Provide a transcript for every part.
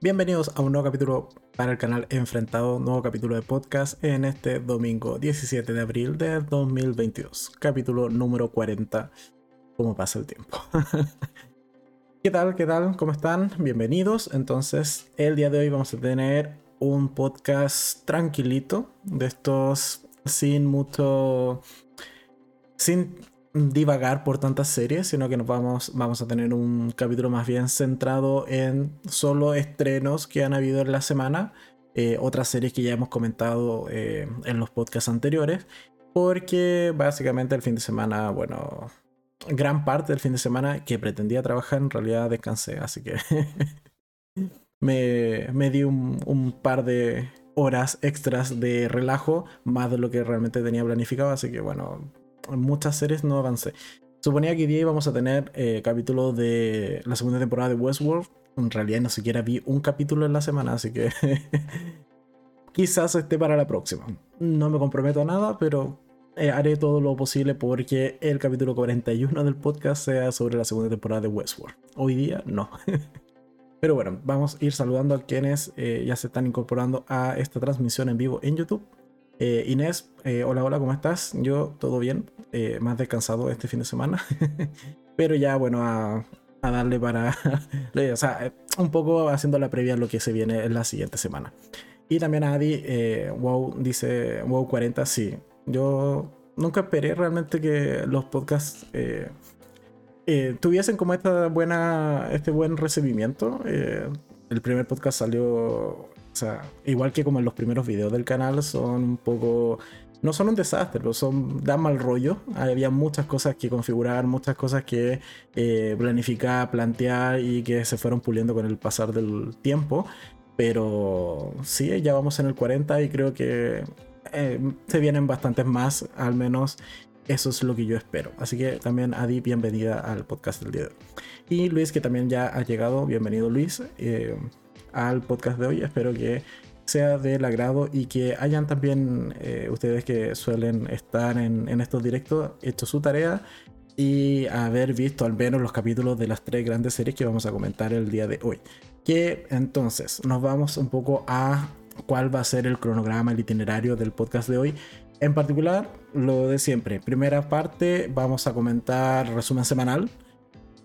Bienvenidos a un nuevo capítulo para el canal Enfrentado, nuevo capítulo de podcast en este domingo 17 de abril de 2022, capítulo número 40. ¿Cómo pasa el tiempo? ¿Qué tal? ¿Qué tal? ¿Cómo están? Bienvenidos. Entonces, el día de hoy vamos a tener un podcast tranquilito, de estos sin mucho... sin divagar por tantas series, sino que nos vamos, vamos a tener un capítulo más bien centrado en solo estrenos que han habido en la semana, eh, otras series que ya hemos comentado eh, en los podcasts anteriores, porque básicamente el fin de semana, bueno, gran parte del fin de semana que pretendía trabajar en realidad descansé, así que me, me, di un, un par de horas extras de relajo, más de lo que realmente tenía planificado, así que bueno, en muchas series no avancé. Suponía que hoy día íbamos a tener eh, capítulos de la segunda temporada de Westworld. En realidad ni siquiera vi un capítulo en la semana, así que quizás esté para la próxima. No me comprometo a nada, pero eh, haré todo lo posible porque el capítulo 41 del podcast sea sobre la segunda temporada de Westworld. Hoy día no. pero bueno, vamos a ir saludando a quienes eh, ya se están incorporando a esta transmisión en vivo en YouTube. Eh, Inés, eh, hola, hola, ¿cómo estás? Yo todo bien, eh, más descansado este fin de semana, pero ya bueno, a, darle para, o sea, un poco haciendo la previa a lo que se viene en la siguiente semana. Y también a Adi, wow, dice, wow 40, sí, yo nunca esperé realmente que los podcasts tuviesen como esta buena, este buen recibimiento. el primer podcast salió sea, igual que como en los primeros videos del canal, son un poco. No son un desastre, pero son. dan mal rollo. Había muchas cosas que configurar, muchas cosas que eh, planificar, plantear y que se fueron puliendo con el pasar del tiempo. Pero sí, ya vamos en el 40 y creo que eh, se vienen bastantes más, al menos eso es lo que yo espero. Así que también Adi, bienvenida al podcast del día de hoy. Y Luis, que también ya ha llegado, bienvenido Luis. Eh, al podcast de hoy. Espero que sea del agrado y que hayan también eh, ustedes que suelen estar en, estos directos hecho su tarea y haber visto al menos los capítulos de las tres grandes series que vamos a comentar el día de hoy. Que entonces nos vamos un poco a cuál va a ser el cronograma, el itinerario del podcast de hoy. En particular, lo de siempre. Primera parte, vamos a comentar resumen semanal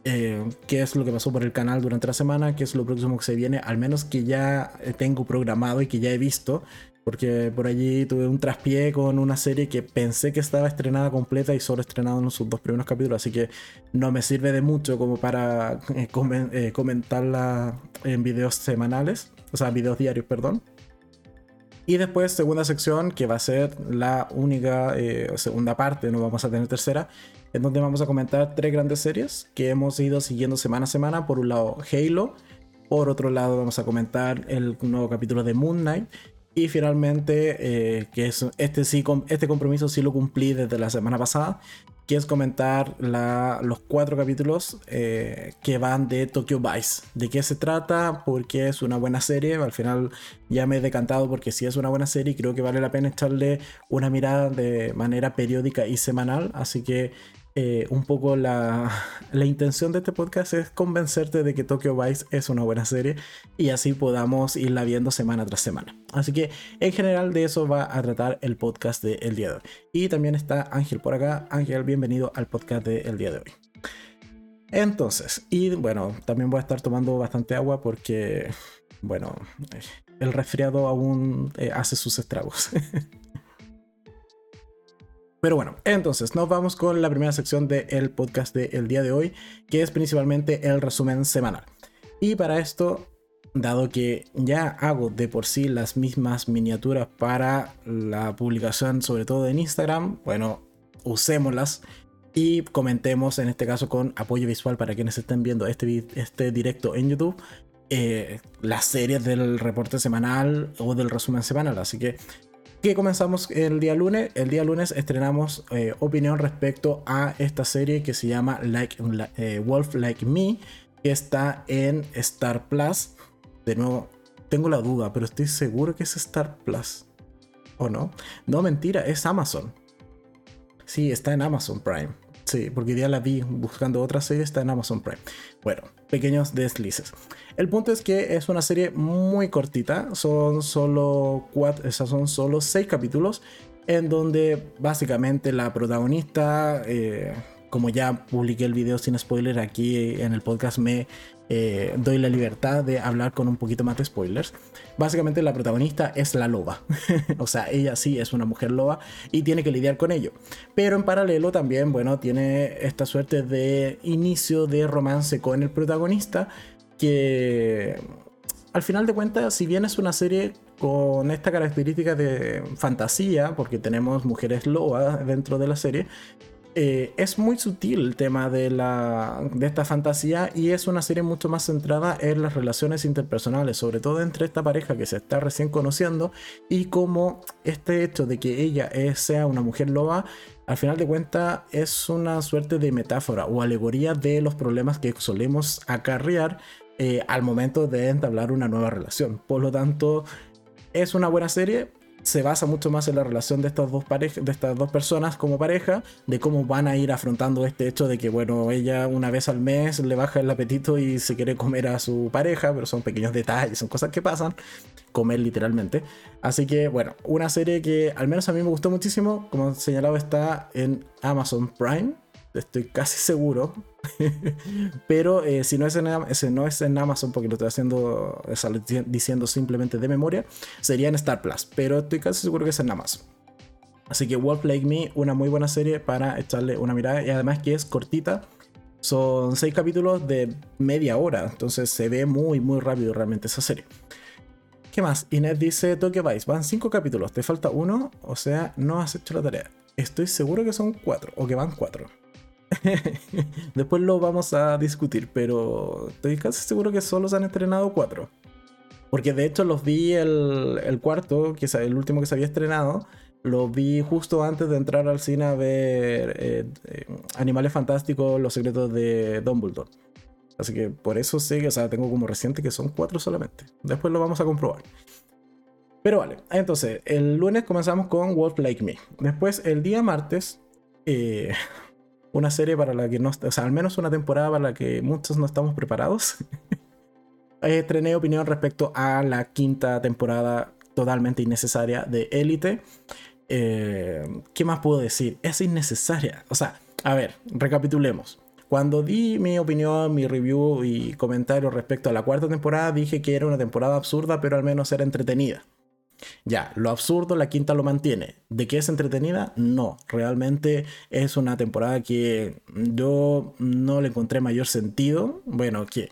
eh, qué es lo que pasó por el canal durante la semana, qué es lo próximo que se viene, al menos que ya tengo programado y que ya he visto, porque por allí tuve un traspié con una serie que pensé que estaba estrenada completa y solo estrenado en sus dos primeros capítulos, así que no me sirve de mucho como para eh, eh, comentarla en videos semanales, o sea, videos diarios, perdón. Y después, segunda sección, que va a ser la única segunda parte, no vamos a tener tercera, en donde vamos a comentar tres grandes series que hemos ido siguiendo semana a semana. Por un lado, Halo. Por otro lado, vamos a comentar el nuevo capítulo de Moon Knight. Y finalmente, eh, que es este, sí, este compromiso sí lo cumplí desde la semana pasada, que es comentar los cuatro capítulos eh, que van de Tokyo Vice. ¿De qué se trata? Porque es una buena serie. Al final ya me he decantado porque si es una buena serie creo que vale la pena echarle una mirada de manera periódica y semanal. Así que eh, un poco la, intención de este podcast es convencerte de que Tokyo Vice es una buena serie y así podamos irla viendo semana tras semana. Así que en general de eso va a tratar el podcast del día de hoy. Y también está Ángel por acá. Ángel, bienvenido al podcast del día de hoy. Entonces, y bueno, también voy a estar tomando bastante agua porque, bueno, el resfriado aún eh, hace sus estragos. Pero bueno, entonces nos vamos con la primera sección del podcast del día de hoy, que es principalmente el resumen semanal. Y para esto, dado que ya hago de por sí las mismas miniaturas para la publicación, sobre todo en Instagram, bueno, usémoslas y comentemos en este caso con apoyo visual para quienes estén viendo este, este directo en YouTube. Eh, las series del reporte semanal o del resumen semanal. Así que que comenzamos el día lunes. El día lunes estrenamos eh, opinión respecto a esta serie que se llama like, eh, Wolf Like Me, que está en Star Plus. De nuevo, tengo la duda, pero estoy seguro que es Star Plus. ¿O no? No, mentira, es Amazon. Sí, está en Amazon Prime. Sí, porque ya la vi buscando otra serie, está en Amazon Prime. Bueno, pequeños deslices. El punto es que es una serie muy cortita, son solo cuatro, son solo seis capítulos en donde básicamente la protagonista, eh, como ya publiqué el video sin spoiler aquí en el podcast, me eh, doy la libertad de hablar con un poquito más de spoilers. Básicamente la protagonista es la loba, o sea, ella sí es una mujer loba y tiene que lidiar con ello. Pero en paralelo también, bueno, tiene esta suerte de inicio de romance con el protagonista que al final de cuentas, si bien es una serie con esta característica de fantasía, porque tenemos mujeres lobas dentro de la serie, eh, es muy sutil el tema de, la, de esta fantasía y es una serie mucho más centrada en las relaciones interpersonales, sobre todo entre esta pareja que se está recién conociendo y como este hecho de que ella sea una mujer loba, al final de cuentas es una suerte de metáfora o alegoría de los problemas que solemos acarrear eh, al momento de entablar una nueva relación. Por lo tanto, es una buena serie. Se basa mucho más en la relación de estas dos parejas, de estas dos personas como pareja, de cómo van a ir afrontando este hecho de que, bueno, ella una vez al mes le baja el apetito y se quiere comer a su pareja, pero son pequeños detalles, son cosas que pasan, comer literalmente. Así que, bueno, una serie que al menos a mí me gustó muchísimo, como señalado está en Amazon Prime, estoy casi seguro. Pero eh, si no es, en, Amazon, porque lo estoy haciendo, diciendo simplemente de memoria, sería en Star Plus. Pero estoy casi seguro que es en Amazon. Así que Wolf Like Me, una muy buena serie para echarle una mirada. Y además que es cortita. Son seis capítulos de media hora. Entonces se ve muy, muy rápido realmente esa serie. ¿Qué más? Inés dice Tokyo Vice. Van cinco capítulos. Te falta uno. O sea, no has hecho la tarea. Estoy seguro que son cuatro. O que van cuatro. Después lo vamos a discutir, pero estoy casi seguro que solo se han estrenado cuatro. Porque de hecho los vi el, cuarto, que es el último que se había estrenado, lo vi justo antes de entrar al cine a ver eh, eh, Animales Fantásticos, Los Secretos de Dumbledore. Así que por eso sé que, o sea, tengo como reciente que son cuatro solamente. Después lo vamos a comprobar. Pero vale, entonces, el lunes comenzamos con Wolf Like Me. Después, el día martes, eh, una serie para la que no, o sea, al menos una temporada para la que muchos no estamos preparados. Estrené opinión respecto a la quinta temporada totalmente innecesaria de Élite. Eh, ¿Qué más puedo decir? Es innecesaria. O sea, a ver, recapitulemos. Cuando di mi opinión, mi review y comentario respecto a la cuarta temporada, dije que era una temporada absurda, pero al menos era entretenida. Ya, lo absurdo, la quinta lo mantiene. ¿De qué es entretenida? No, realmente es una temporada que yo no le encontré mayor sentido. Bueno, que,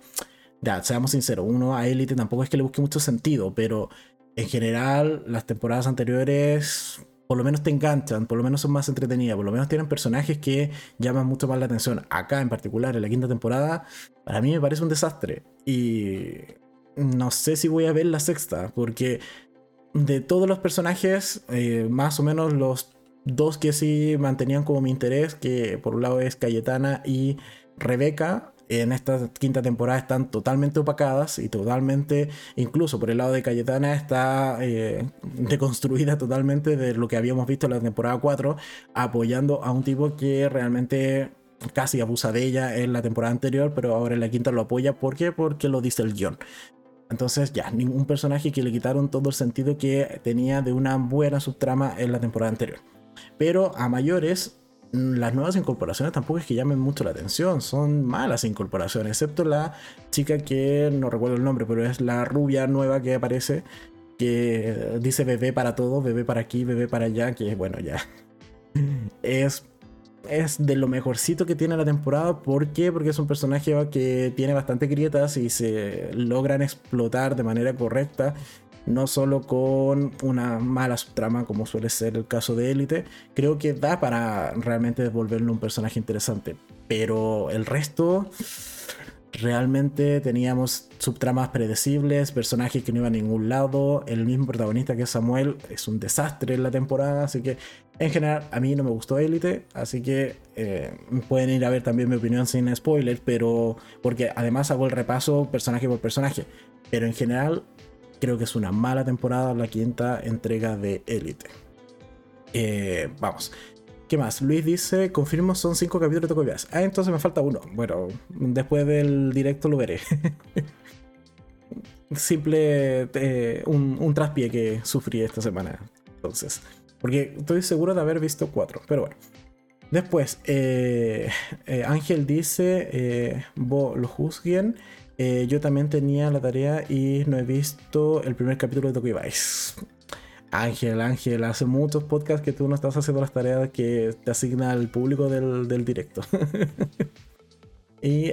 ya, seamos sinceros, uno a Elite tampoco es que le busque mucho sentido, pero en general las temporadas anteriores por lo menos te enganchan, por lo menos son más entretenidas, por lo menos tienen personajes que llaman mucho más la atención. Acá en particular, en la quinta temporada, para mí me parece un desastre. Y no sé si voy a ver la sexta, porque de todos los personajes, eh, más o menos los dos que sí mantenían como mi interés, que por un lado es Cayetana y Rebeca, en esta quinta temporada están totalmente opacadas y totalmente, incluso por el lado de Cayetana, está eh, deconstruida totalmente de lo que habíamos visto en la temporada 4, apoyando a un tipo que realmente casi abusa de ella en la temporada anterior, pero ahora en la quinta lo apoya. ¿Por qué? Porque lo dice el guion. Entonces ya, ningún personaje que le quitaron todo el sentido que tenía de una buena subtrama en la temporada anterior. Pero a mayores, mm, las nuevas incorporaciones tampoco es que llamen mucho la atención, son malas incorporaciones, excepto la chica que no recuerdo el nombre, pero es la rubia nueva que aparece, que dice bebé para todo, bebé para aquí, bebé para allá, que bueno, ya es es de lo mejorcito que tiene la temporada. ¿Por qué? Porque es un personaje que tiene bastante grietas y se logran explotar de manera correcta. No solo con una mala subtrama, como suele ser el caso de Élite, creo que da para realmente devolverle un personaje interesante. Pero el resto, realmente teníamos subtramas predecibles, personajes que no iban a ningún lado. El mismo protagonista que Samuel es un desastre en la temporada, así que en general, a mí no me gustó Elite, así que eh, pueden ir a ver también mi opinión sin spoilers, pero porque además hago el repaso personaje por personaje. Pero en general, creo que es una mala temporada la quinta entrega de Elite. Eh, vamos. ¿Qué más? Luis dice, confirmo, son cinco capítulos de copias. Ah, entonces me falta uno. Bueno, después del directo lo veré. Simple eh, un, un traspié que sufrí esta semana. Entonces, porque estoy seguro de haber visto cuatro, pero bueno. Después, eh, eh, Ángel dice, eh, lo juzguen. yo también tenía la tarea y no he visto el primer capítulo de Tokyo Vice. Ángel, Ángel, hace muchos podcasts que tú no estás haciendo las tareas que te asigna el público del, directo. y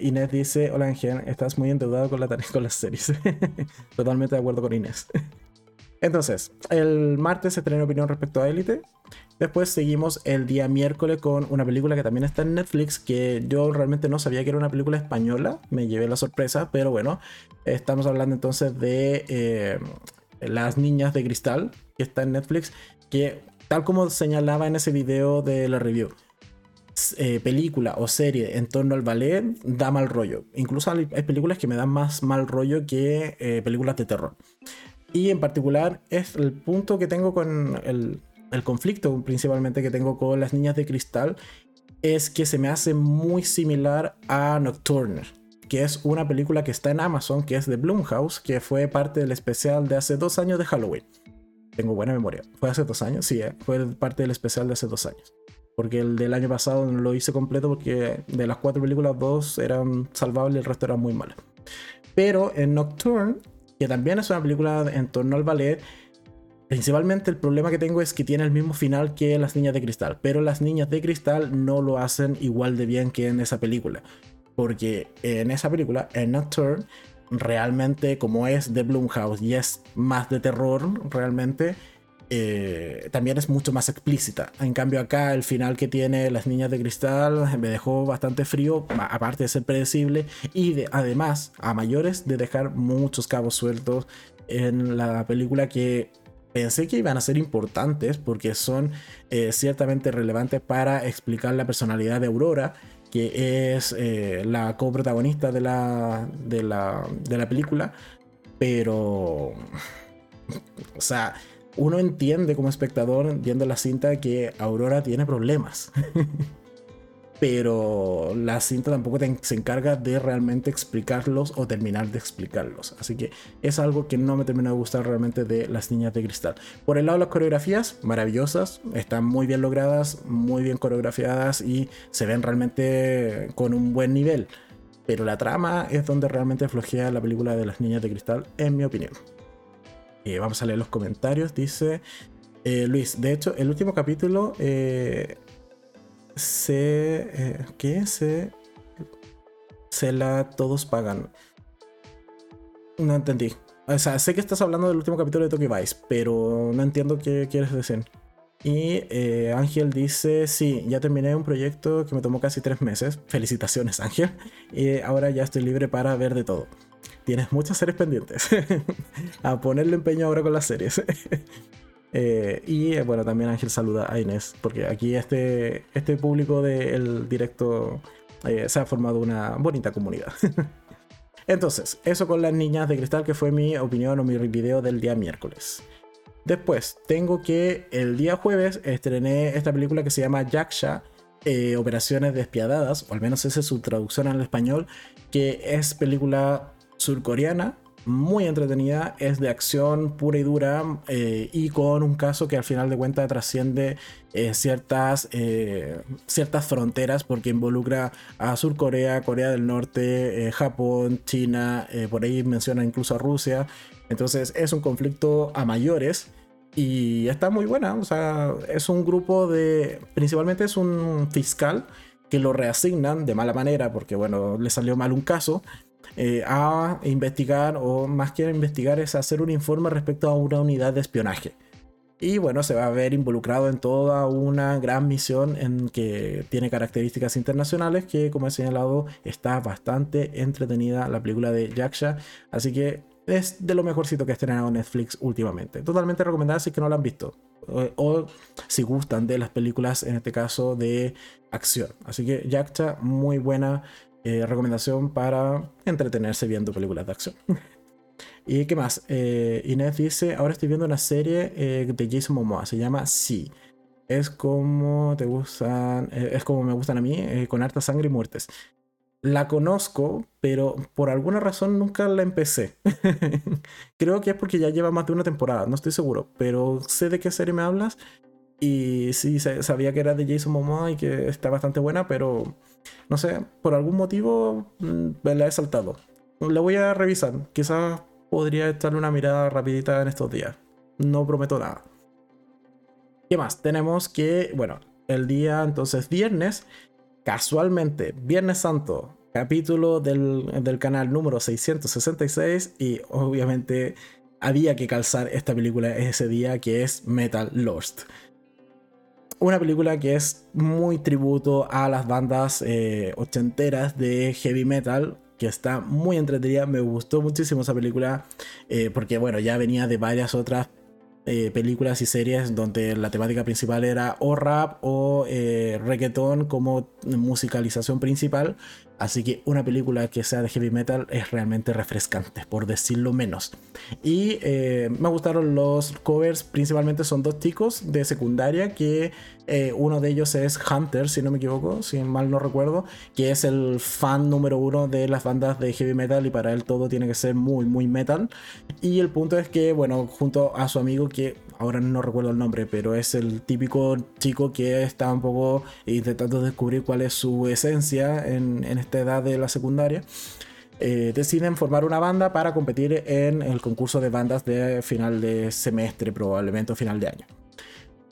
Inés dice, hola Ángel, estás muy endeudado con, la con las series. Totalmente de acuerdo con Inés. Entonces, el martes se trae opinión respecto a Élite. Después seguimos el día miércoles con una película que también está en Netflix, que yo realmente no sabía que era una película española, me llevé la sorpresa, pero bueno, estamos hablando entonces de eh, Las Niñas de Cristal, que está en Netflix, que tal como señalaba en ese video de la review, eh, película o serie en torno al ballet da mal rollo. Incluso hay, películas que me dan más mal rollo que eh, películas de terror. Y en particular es el punto que tengo con el, conflicto principalmente que tengo con las niñas de cristal es que se me hace muy similar a Nocturne, que es una película que está en Amazon, que es de Blumhouse, que fue parte del especial de hace dos años de Halloween. Tengo buena memoria. ¿Fue hace dos años? Sí, eh, fue parte del especial de hace dos años. Porque el del año pasado no lo hice completo porque de las cuatro películas, dos eran salvables y el resto eran muy malas. Pero en Nocturne, que también es una película en torno al ballet, Principalmente el problema que tengo es que tiene el mismo final que las niñas de cristal, pero las niñas de cristal no lo hacen igual de bien que en esa película. Porque en esa película, en Nocturne, realmente como es de Blumhouse y es más de terror realmente, eh, también es mucho más explícita. En cambio acá el final que tiene Las Niñas de Cristal me dejó bastante frío, aparte de ser predecible y además a mayores de dejar muchos cabos sueltos en la película que pensé que iban a ser importantes porque son eh, ciertamente relevantes para explicar la personalidad de Aurora, que es eh, la coprotagonista de la, de, la, de la película. Pero, o sea, uno entiende como espectador viendo la cinta que Aurora tiene problemas. pero la cinta tampoco se encarga de realmente explicarlos o terminar de explicarlos. Así que es algo que no me terminó de gustar realmente de las niñas de cristal. Por el lado de las coreografías, maravillosas, están muy bien logradas, muy bien coreografiadas y se ven realmente con un buen nivel. Pero la trama es donde realmente flojea la película de las niñas de cristal, en mi opinión. Eh, vamos a leer los comentarios. Dice eh, Luis, de hecho, el último capítulo eh, se. ¿Qué? Se. Se la todos pagan. No entendí. O sea, sé que estás hablando del último capítulo de Tokyo Vice, pero no entiendo qué quieres decir. Y Ángel dice, sí, ya terminé un proyecto que me tomó casi tres meses. Felicitaciones, Ángel. Y ahora ya estoy libre para ver de todo. Tienes muchas series pendientes. a ponerle empeño ahora con las series. Eh, y eh, bueno, también Ángel saluda a Inés, porque aquí este, este público del directo eh, se ha formado una bonita comunidad. Entonces, eso con las niñas de cristal, que fue mi opinión o mi video del día miércoles. Después, tengo que el día jueves estrené esta película que se llama Yaksha, Operaciones Despiadadas, o al menos esa es su traducción al español, que es película surcoreana muy entretenida, es de acción pura y dura eh, y con un caso que al final de cuentas trasciende eh, ciertas, eh, ciertas fronteras porque involucra a Sur Corea, Corea del Norte, Japón, China, por ahí menciona incluso a Rusia. Entonces es un conflicto a mayores y está muy buena. O sea, es un grupo de, principalmente es un fiscal que lo reasignan de mala manera porque bueno, le salió mal un caso eh, a investigar, o más que investigar, es hacer un informe respecto a una unidad de espionaje. Y bueno, se va a ver involucrado en toda una gran misión en que tiene características internacionales, que como he señalado, está bastante entretenida la película de Yaksha. Así que es de lo mejorcito que ha estrenado Netflix últimamente. Totalmente recomendada si que no la han visto. O, o, si gustan de las películas, en este caso de acción. Así que Yaksha, muy buena eh, recomendación para entretenerse viendo películas de acción. ¿Y qué más? Eh, Inés dice, ahora estoy viendo una serie eh, de Jason Momoa, se llama Sí. es como te gustan, es como me gustan a mí, con harta sangre y muertes. La conozco, pero por alguna razón nunca la empecé. Creo que es porque ya lleva más de una temporada, no estoy seguro, pero sé de qué serie me hablas. Y sí, sabía que era de Jason Momoa y que está bastante buena, pero no sé, por algún motivo mm, la he saltado. La voy a revisar, quizás podría echarle una mirada rapidita en estos días. No prometo nada. ¿Qué más? Tenemos que, bueno, el día entonces viernes, casualmente, Viernes Santo, capítulo del, del canal número 666 y obviamente había que calzar esta película ese día que es Metal Lost. Una película que es muy tributo a las bandas eh, ochenteras de heavy metal, que está muy entretenida. Me gustó muchísimo esa película eh, porque, bueno, ya venía de varias otras eh, películas y series donde la temática principal era o rap o eh, reggaeton como musicalización principal. Así que una película que sea de heavy metal es realmente refrescante, por decirlo menos. Y eh, me gustaron los covers, principalmente son dos chicos de secundaria, que uno de ellos es Hunter, si no me equivoco, si mal no recuerdo, que es el fan número uno de las bandas de heavy metal y para él todo tiene que ser muy, muy metal. Y el punto es que, bueno, junto a su amigo que ahora no recuerdo el nombre, pero es el típico chico que está un poco intentando descubrir cuál es su esencia en, esta edad de la secundaria. Eh, deciden formar una banda para competir en el concurso de bandas de final de semestre, probablemente o final de año.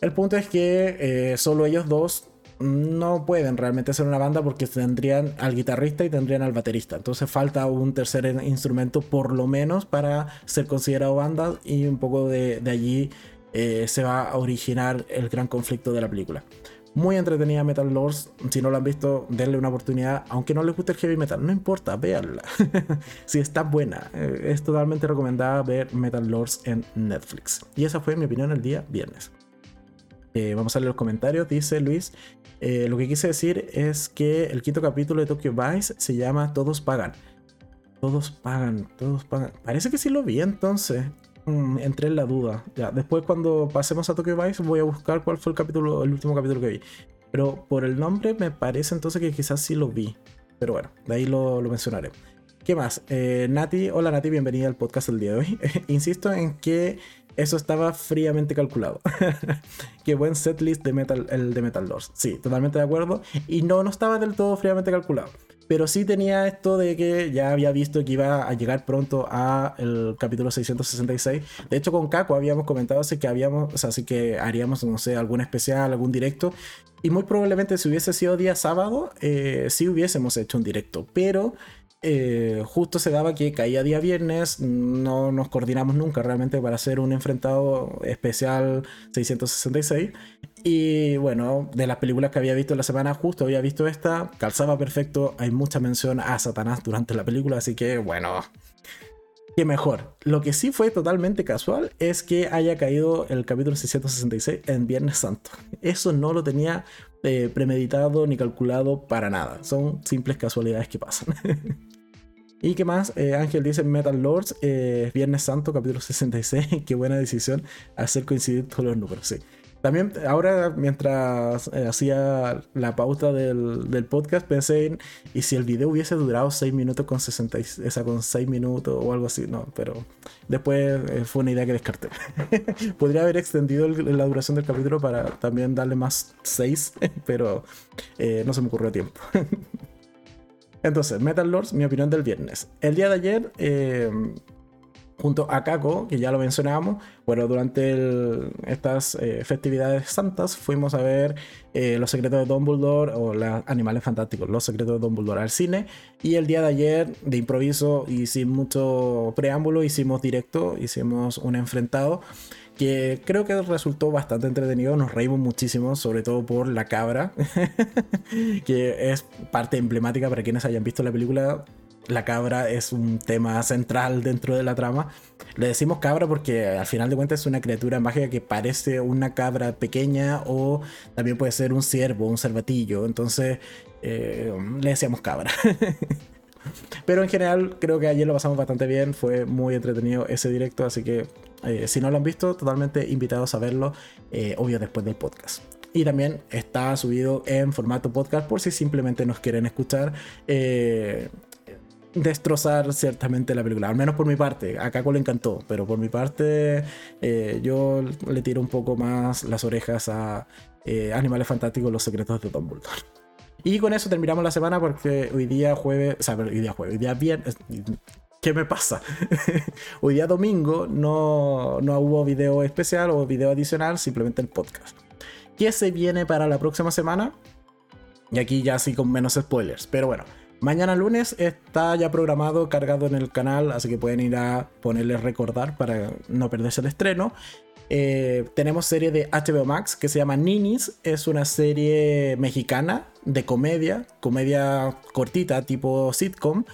El punto es que eh, solo ellos dos no pueden realmente ser una banda porque tendrían al guitarrista y tendrían al baterista. Entonces falta un tercer instrumento por lo menos para ser considerado banda y un poco de, allí eh, se va a originar el gran conflicto de la película. Muy entretenida Metal Lords, si no lo han visto, denle una oportunidad, aunque no les guste el heavy metal, no importa, véanla. si está buena, eh, es totalmente recomendada ver Metal Lords en Netflix. Y esa fue mi opinión el día viernes. Eh, vamos a leer los comentarios. Dice Luis, lo que quise decir es que el quinto capítulo de Tokyo Vice se llama Todos pagan. Todos pagan, todos pagan. Parece que sí lo vi entonces. Mm, entré en la duda. Ya, después cuando pasemos a Tokyo Vice voy a buscar cuál fue el capítulo, el último capítulo que vi. Pero por el nombre me parece entonces que quizás sí lo vi. Pero bueno, de ahí lo, mencionaré. ¿Qué más? Eh, Nati, hola Nati, bienvenida al podcast del día de hoy. Insisto en que eso estaba fríamente calculado. Qué buen setlist de Metal, el de Metal Lords. Sí, totalmente de acuerdo. Y no, no estaba del todo fríamente calculado. Pero sí tenía esto de que ya había visto que iba a llegar pronto a el capítulo 666. De hecho, con Caco habíamos comentado así que habíamos, así que haríamos, no sé, algún especial, algún directo. Y muy probablemente si hubiese sido día sábado, eh, sí hubiésemos hecho un directo. Pero eh, justo se daba que caía día viernes, no nos coordinamos nunca realmente para hacer un enfrentado especial 666. Y bueno, de las películas que había visto en la semana, justo había visto esta, calzaba perfecto, hay mucha mención a Satanás durante la película, así que bueno, qué mejor. Lo que sí fue totalmente casual es que haya caído el capítulo 666 en Viernes Santo. Eso no lo tenía eh, premeditado ni calculado para nada, son simples casualidades que pasan. ¿Y qué más? Eh, Ángel dice Metal Lords, eh, Viernes Santo, capítulo 66. qué buena decisión hacer coincidir todos los números, sí. También ahora mientras eh, hacía la pauta del, podcast pensé en, ¿y si el video hubiese durado 6 minutos con 60, esa con 6 minutos o algo así? No, pero después fue una idea que descarté. Podría haber extendido la duración del capítulo para también darle más 6, pero no se me ocurrió a tiempo. Entonces, Metal Lords, mi opinión del viernes. El día de ayer, eh, junto a Kako, que ya lo mencionábamos, bueno, durante estas eh, festividades santas fuimos a ver eh, Los secretos de Dumbledore o los Animales Fantásticos, Los secretos de Dumbledore al cine. Y el día de ayer, de improviso y sin mucho preámbulo, hicimos directo, hicimos un enfrentado que creo que resultó bastante entretenido, nos reímos muchísimo, sobre todo por la cabra, que es parte emblemática para quienes hayan visto la película. La cabra es un tema central dentro de la trama. Le decimos cabra porque al final de cuentas es una criatura mágica que parece una cabra pequeña o también puede ser un ciervo, un cervatillo. Entonces eh, le decíamos cabra. Pero en general creo que ayer lo pasamos bastante bien, fue muy entretenido ese directo, así que eh, si no lo han visto, totalmente invitados a verlo, eh, obvio después del podcast. Y también está subido en formato podcast por si simplemente nos quieren escuchar. Eh, destrozar ciertamente la película, al menos por mi parte. A Caco le encantó, pero por mi parte eh, yo le tiro un poco más las orejas a eh, Animales Fantásticos, Los Secretos de Dumbledore. Y con eso terminamos la semana porque hoy día jueves, o sea, hoy día jueves, hoy día viernes, ¿qué me pasa? hoy día domingo no, no hubo video especial o video adicional, simplemente el podcast. ¿Qué se viene para la próxima semana? Y aquí ya sí con menos spoilers, pero bueno. Mañana lunes está ya programado, cargado en el canal, así que pueden ir a ponerle recordar para no perderse el estreno. Eh, tenemos serie de HBO Max que se llama Ninis, es una serie mexicana de comedia, comedia cortita tipo sitcom,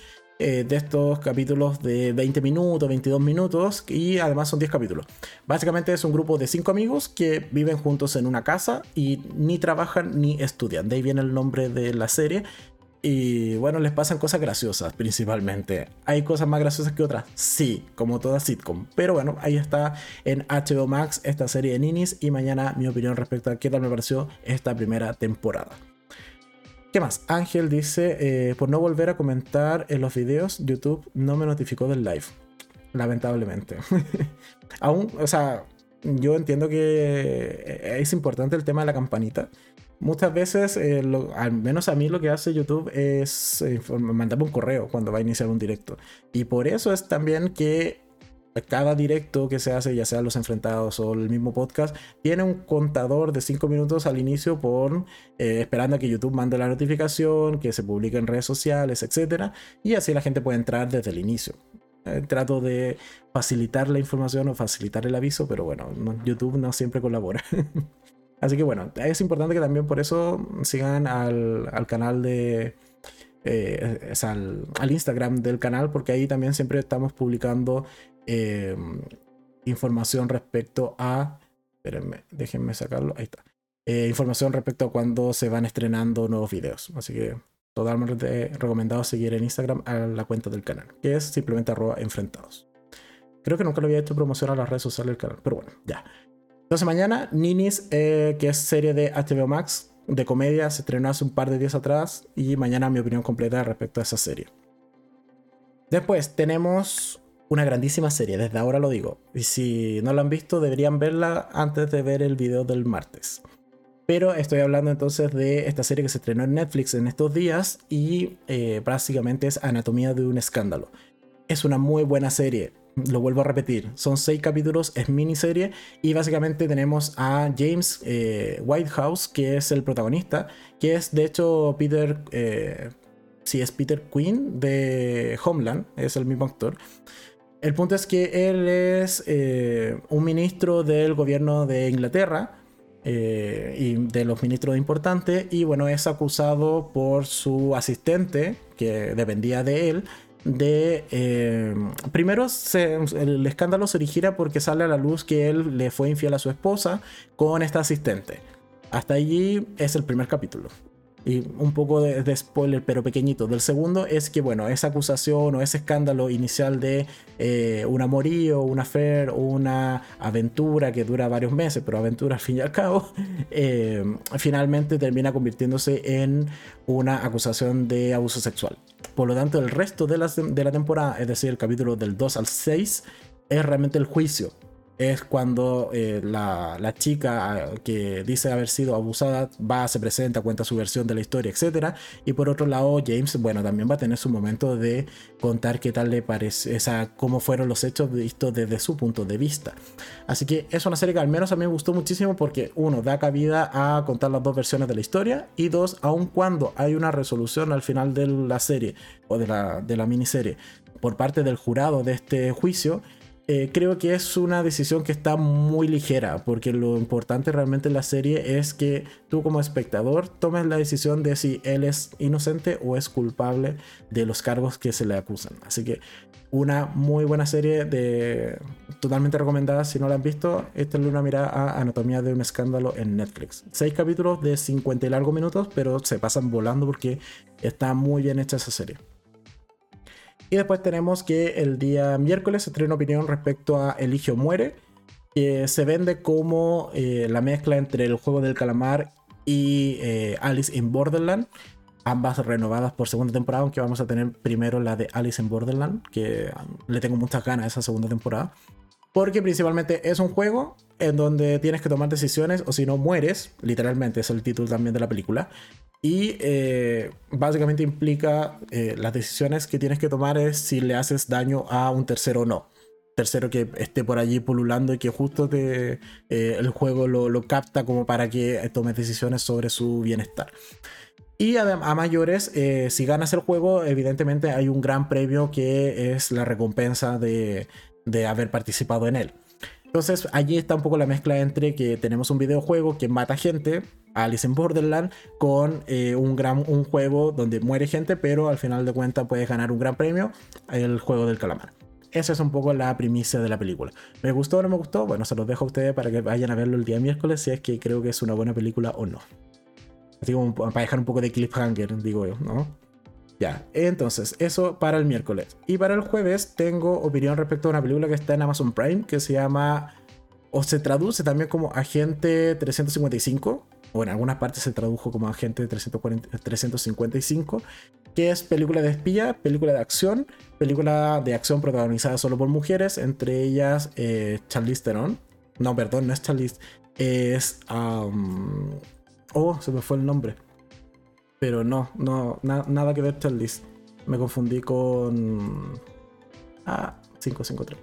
eh, de estos capítulos de 20 minutos, 22 minutos y además son 10 capítulos. Básicamente es un grupo de 5 amigos que viven juntos en una casa y ni trabajan ni estudian. De ahí viene el nombre de la serie y bueno, les pasan cosas graciosas principalmente. ¿Hay cosas más graciosas que otras? Sí, como toda sitcom. Pero bueno, ahí está en HBO Max esta serie de Ninis y mañana mi opinión respecto a qué tal me pareció esta primera temporada. ¿Qué más? Ángel dice, eh, por no volver a comentar en los videos, YouTube no me notificó del live. Lamentablemente. Aún, o sea, yo entiendo que es importante el tema de la campanita muchas veces, eh, al menos a mí lo que hace YouTube es eh, mandarme un correo cuando va a iniciar un directo. Y por eso es también que cada directo que se hace, ya sea los enfrentados o el mismo podcast, tiene un contador de 5 minutos al inicio por eh, esperando a que YouTube mande la notificación, que se publique en redes sociales, etc. Y así la gente puede entrar desde el inicio. trato de facilitar la información o facilitar el aviso, pero bueno, YouTube no siempre colabora. Así que bueno, es importante que también por eso sigan al, canal de... Eh, al, Instagram del canal, porque ahí también siempre estamos publicando em, información respecto a... Espérenme, déjenme sacarlo. Ahí está. Eh, información respecto a cuando se van estrenando nuevos videos. Así que totalmente recomendado seguir en Instagram a la cuenta del canal, que es simplemente arroba enfrentados. Creo que nunca lo había hecho promoción a las redes sociales del canal, pero bueno, ya. Entonces mañana, Ninis, eh, que es serie de HBO Max de comedia, se estrenó hace un par de días atrás y mañana mi opinión completa respecto a esa serie. Después tenemos una grandísima serie, desde ahora lo digo. Y si no la han visto, deberían verla antes de ver el video del martes. Pero estoy hablando entonces de esta serie que se estrenó en Netflix en estos días y eh, básicamente es Anatomía de un escándalo. Es una muy buena serie lo vuelvo a repetir, son seis capítulos, es miniserie y básicamente tenemos a James eh, Whitehouse, que es el protagonista, que es de hecho Peter, eh, si es Peter Quinn de Homeland, es el mismo actor. El punto es que él es eh, un ministro del gobierno de Inglaterra y de los ministros importantes y bueno, es acusado por su asistente que dependía de él de... Eh, primero el escándalo se origira porque sale a la luz que él le fue infiel a su esposa con esta asistente. Hasta allí es el primer capítulo y un poco de, spoiler, pero pequeñito, del segundo es que, bueno, esa acusación o ese escándalo inicial de eh, un amorío, una affair una aventura que dura varios meses, pero aventura al fin y al cabo, eh, finalmente termina convirtiéndose en una acusación de abuso sexual. Por lo tanto, el resto de la, de la temporada, es decir, el capítulo del 2 al 6, es realmente el juicio es cuando eh, la, chica ah, que dice haber sido abusada va, se presenta, cuenta su versión de la historia, etc. Y por otro lado, James, bueno, también va a tener su momento de contar qué tal le parece, esa, cómo fueron los hechos vistos desde su punto de vista. Así que es una serie que al menos a mí me gustó muchísimo porque, uno, da cabida a contar las dos versiones de la historia y dos, aun cuando hay una resolución al final de la serie o de la, de la miniserie por parte del jurado de este juicio, eh, creo que es una decisión que está muy ligera, porque lo importante realmente en la serie es que tú como espectador tomes la decisión de si él es inocente o es culpable de los cargos que se le acusan. Así que una muy buena serie de totalmente recomendada si no la han visto, esta es una mirada a Anatomía de un escándalo en Netflix. Seis capítulos de 50 y largos minutos, pero se pasan volando porque está muy bien hecha esa serie. Y después tenemos que el día miércoles se trae una opinión respecto a Eligio Muere, que se vende como eh, la mezcla entre el juego del calamar y eh, Alice in Borderland. Ambas renovadas por segunda temporada, aunque vamos a tener primero la de Alice in Borderland, que um, le tengo muchas ganas a esa segunda temporada. Porque principalmente es un juego en donde tienes que tomar decisiones o si no mueres, literalmente es el título también de la película. Y eh, básicamente implica las decisiones que tienes que tomar es si le haces daño a un tercero o no tercero que esté por allí pululando y que justo eh, el juego lo, capta como para que tomes decisiones sobre su bienestar. Y a, mayores, eh, si ganas el juego, evidentemente hay un gran premio que es la recompensa de, de haber participado en él. Entonces allí está un poco la mezcla entre que tenemos un videojuego que mata gente, Alice in Borderland, con eh, un, gran, un juego donde muere gente, pero al final de cuentas puedes ganar un gran premio, el juego del calamar. Esa es un poco la primicia de la película. ¿Me gustó o no me gustó? Bueno, se los dejo a ustedes para que vayan a verlo el día miércoles si es que creo que es una buena película o no. Así como para dejar un poco de cliffhanger, digo yo, ¿no? Ya, entonces, eso para el miércoles. Y para el jueves tengo opinión respecto a una película que está en Amazon Prime que se llama, o se traduce también como Agente 355, o en algunas partes se tradujo como Agente 355, que es película de espía, película de acción, película de acción protagonizada solo por mujeres, entre ellas eh, Charlize Theron. No, perdón, no es Charlize, es... oh, se me fue el nombre. Pero no, no, nada que ver Charlize. Me confundí con... Ah, 553.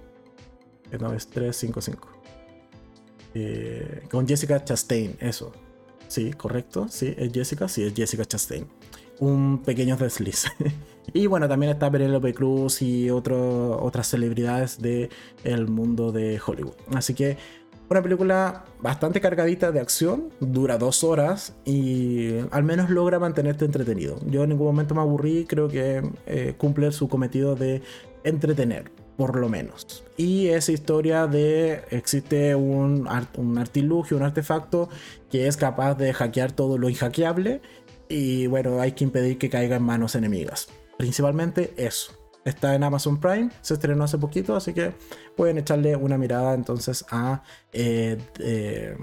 Eh, no, es 355. Eh, con Jessica Chastain, eso. Sí, correcto. Sí, es Jessica. Sí, es Jessica Chastain. Un pequeño desliz. y bueno, también está Penelope Cruz y otras celebridades del el mundo de Hollywood. Así que una película bastante cargadita de acción, dura dos horas y al menos logra mantenerte entretenido. Yo en ningún momento me aburrí, creo que eh, cumple su cometido de entretener por lo menos. Y esa historia de existe un, un artilugio, un artefacto que es capaz de hackear todo lo inhackeable y bueno, hay que impedir que caiga en manos enemigas. Principalmente eso. Está en Amazon Prime, se estrenó hace poquito, así que pueden echarle una mirada entonces a eh, eh,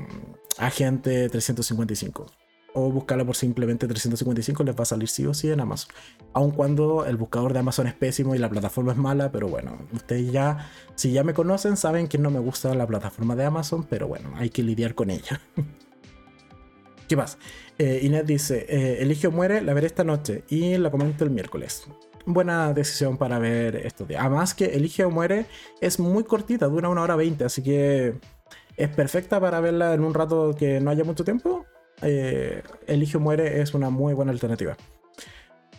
Agente 355 o buscarla por simplemente 355 les va a salir sí o sí en Amazon. Aun cuando el buscador de Amazon es pésimo y la plataforma es mala, pero bueno, ustedes ya, si ya me conocen, saben que no me gusta la plataforma de Amazon, pero bueno, hay que lidiar con ella. ¿Qué más? Eh, Inés dice, eh, Eligio muere, la veré esta noche y la comento el miércoles. Buena decisión para ver esto. Además que Eligio muere es muy cortita, dura una hora veinte, así que es perfecta para verla en un rato que no haya mucho tiempo eh, Eligio muere es una muy buena alternativa.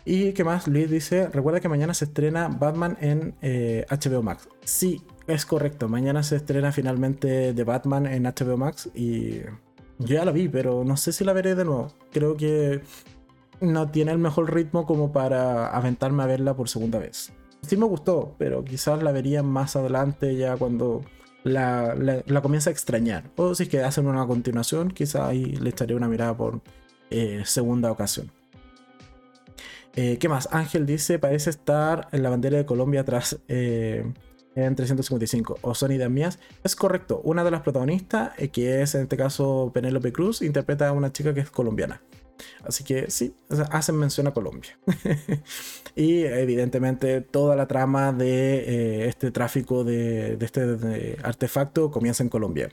Y qué más, Luis dice, recuerda que mañana se estrena Batman en HBO eh, Max. Sí, es correcto, mañana se estrena finalmente The Batman en HBO Max y yo ya la vi, pero no sé si la veré de nuevo. Creo que no tiene el mejor ritmo como para aventarme a verla por segunda vez. Sí me gustó, pero quizás la vería más adelante ya cuando la, comienza a extrañar. O si es que hacen una continuación, quizá ahí le echaré una mirada por eh, segunda ocasión. Eh, ¿Qué más? Ángel dice, parece estar en la bandera de Colombia atrás eh, en 355. O Sony Mías. Es correcto, una de las protagonistas, que es en este caso Penélope Cruz, interpreta a una chica que es colombiana. Así que sí, hacen mención a Colombia. y evidentemente toda la trama de eh, este tráfico de, este artefacto comienza en Colombia.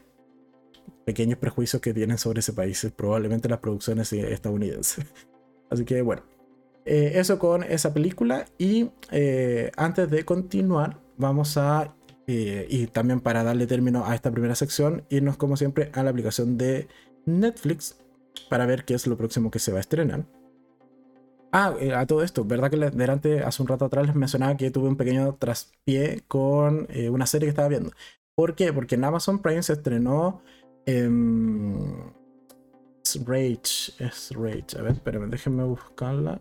Pequeños prejuicios que tienen sobre ese país, probablemente las producciones estadounidenses. Así que bueno, eh, eso con esa película. Y eh, antes de continuar, vamos a, y también para darle término a esta primera sección, irnos como siempre a la aplicación de Netflix para ver qué es lo próximo que se va a estrenar. Ah, eh, a todo esto, ¿verdad que delante, hace un rato atrás les mencionaba que tuve un pequeño traspié con eh, una serie que estaba viendo? ¿Por qué? Porque en Amazon Prime se estrenó em, Rage. Es Rage. A ver, espérenme, déjenme buscarla.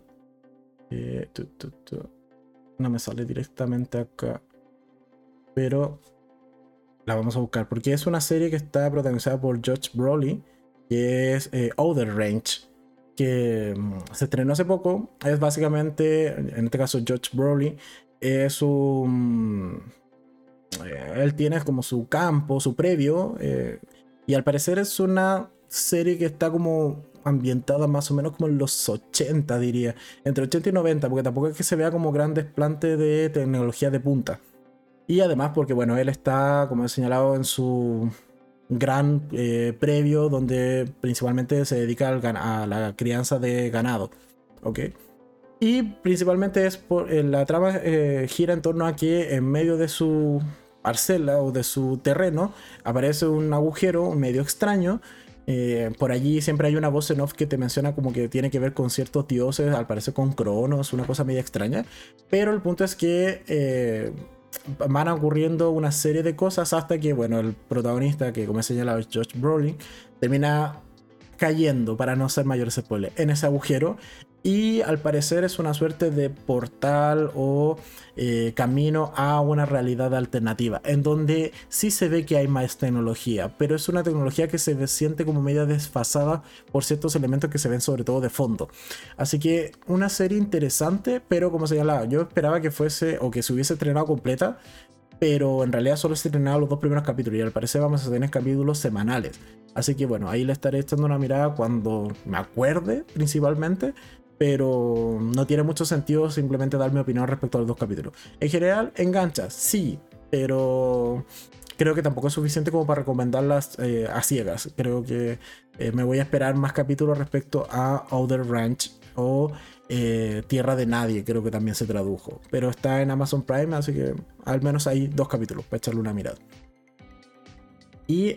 Eh, no me sale directamente acá. Pero la vamos a buscar. Porque es una serie que está protagonizada por George Brolin que es eh, Outer Range, que mm, se estrenó hace poco. Es básicamente, en este caso, George Brolin es un. Eh, él tiene como su campo, su previo, eh, y al parecer es una serie que está como ambientada más o menos como en los 80, diría, entre 80 y 90, porque tampoco es que se vea como gran desplante de tecnología de punta. Y además porque, bueno, él está, como he señalado, en su gran eh, previo donde principalmente se dedica a la crianza de ganado. ¿Ok? Y principalmente es por, eh, la trama eh, gira en torno a que en medio de su parcela o de su terreno aparece un agujero medio extraño. Por allí siempre hay una voz en off que te menciona como que tiene que ver con ciertos dioses, al parecer con Cronos, una cosa media extraña. Pero el punto es que van ocurriendo una serie de cosas hasta que, bueno, el protagonista, que como he señalado es Josh Brolin, termina cayendo, para no ser mayores spoilers, en ese agujero y al parecer es una suerte de portal o eh, camino a una realidad alternativa, en donde sí se ve que hay más tecnología, pero es una tecnología que se siente como media desfasada por ciertos elementos que se ven sobre todo de fondo. Así que una serie interesante, pero como señalaba, yo esperaba que fuese o que se hubiese estrenado completa, pero en realidad solo se estrenaron los dos primeros capítulos y al parecer vamos a tener capítulos semanales. Así que bueno, ahí le estaré echando una mirada cuando me acuerde principalmente pero no tiene mucho sentido simplemente dar mi opinión respecto a los dos capítulos. En general, engancha, sí, pero creo que tampoco es suficiente como para recomendarlas eh, a ciegas. Creo que eh, me voy a esperar más capítulos respecto a Outer Ranch o eh, Tierra de Nadie, creo que también se tradujo. Pero está en Amazon Prime, así que al menos hay dos capítulos para echarle una mirada. Y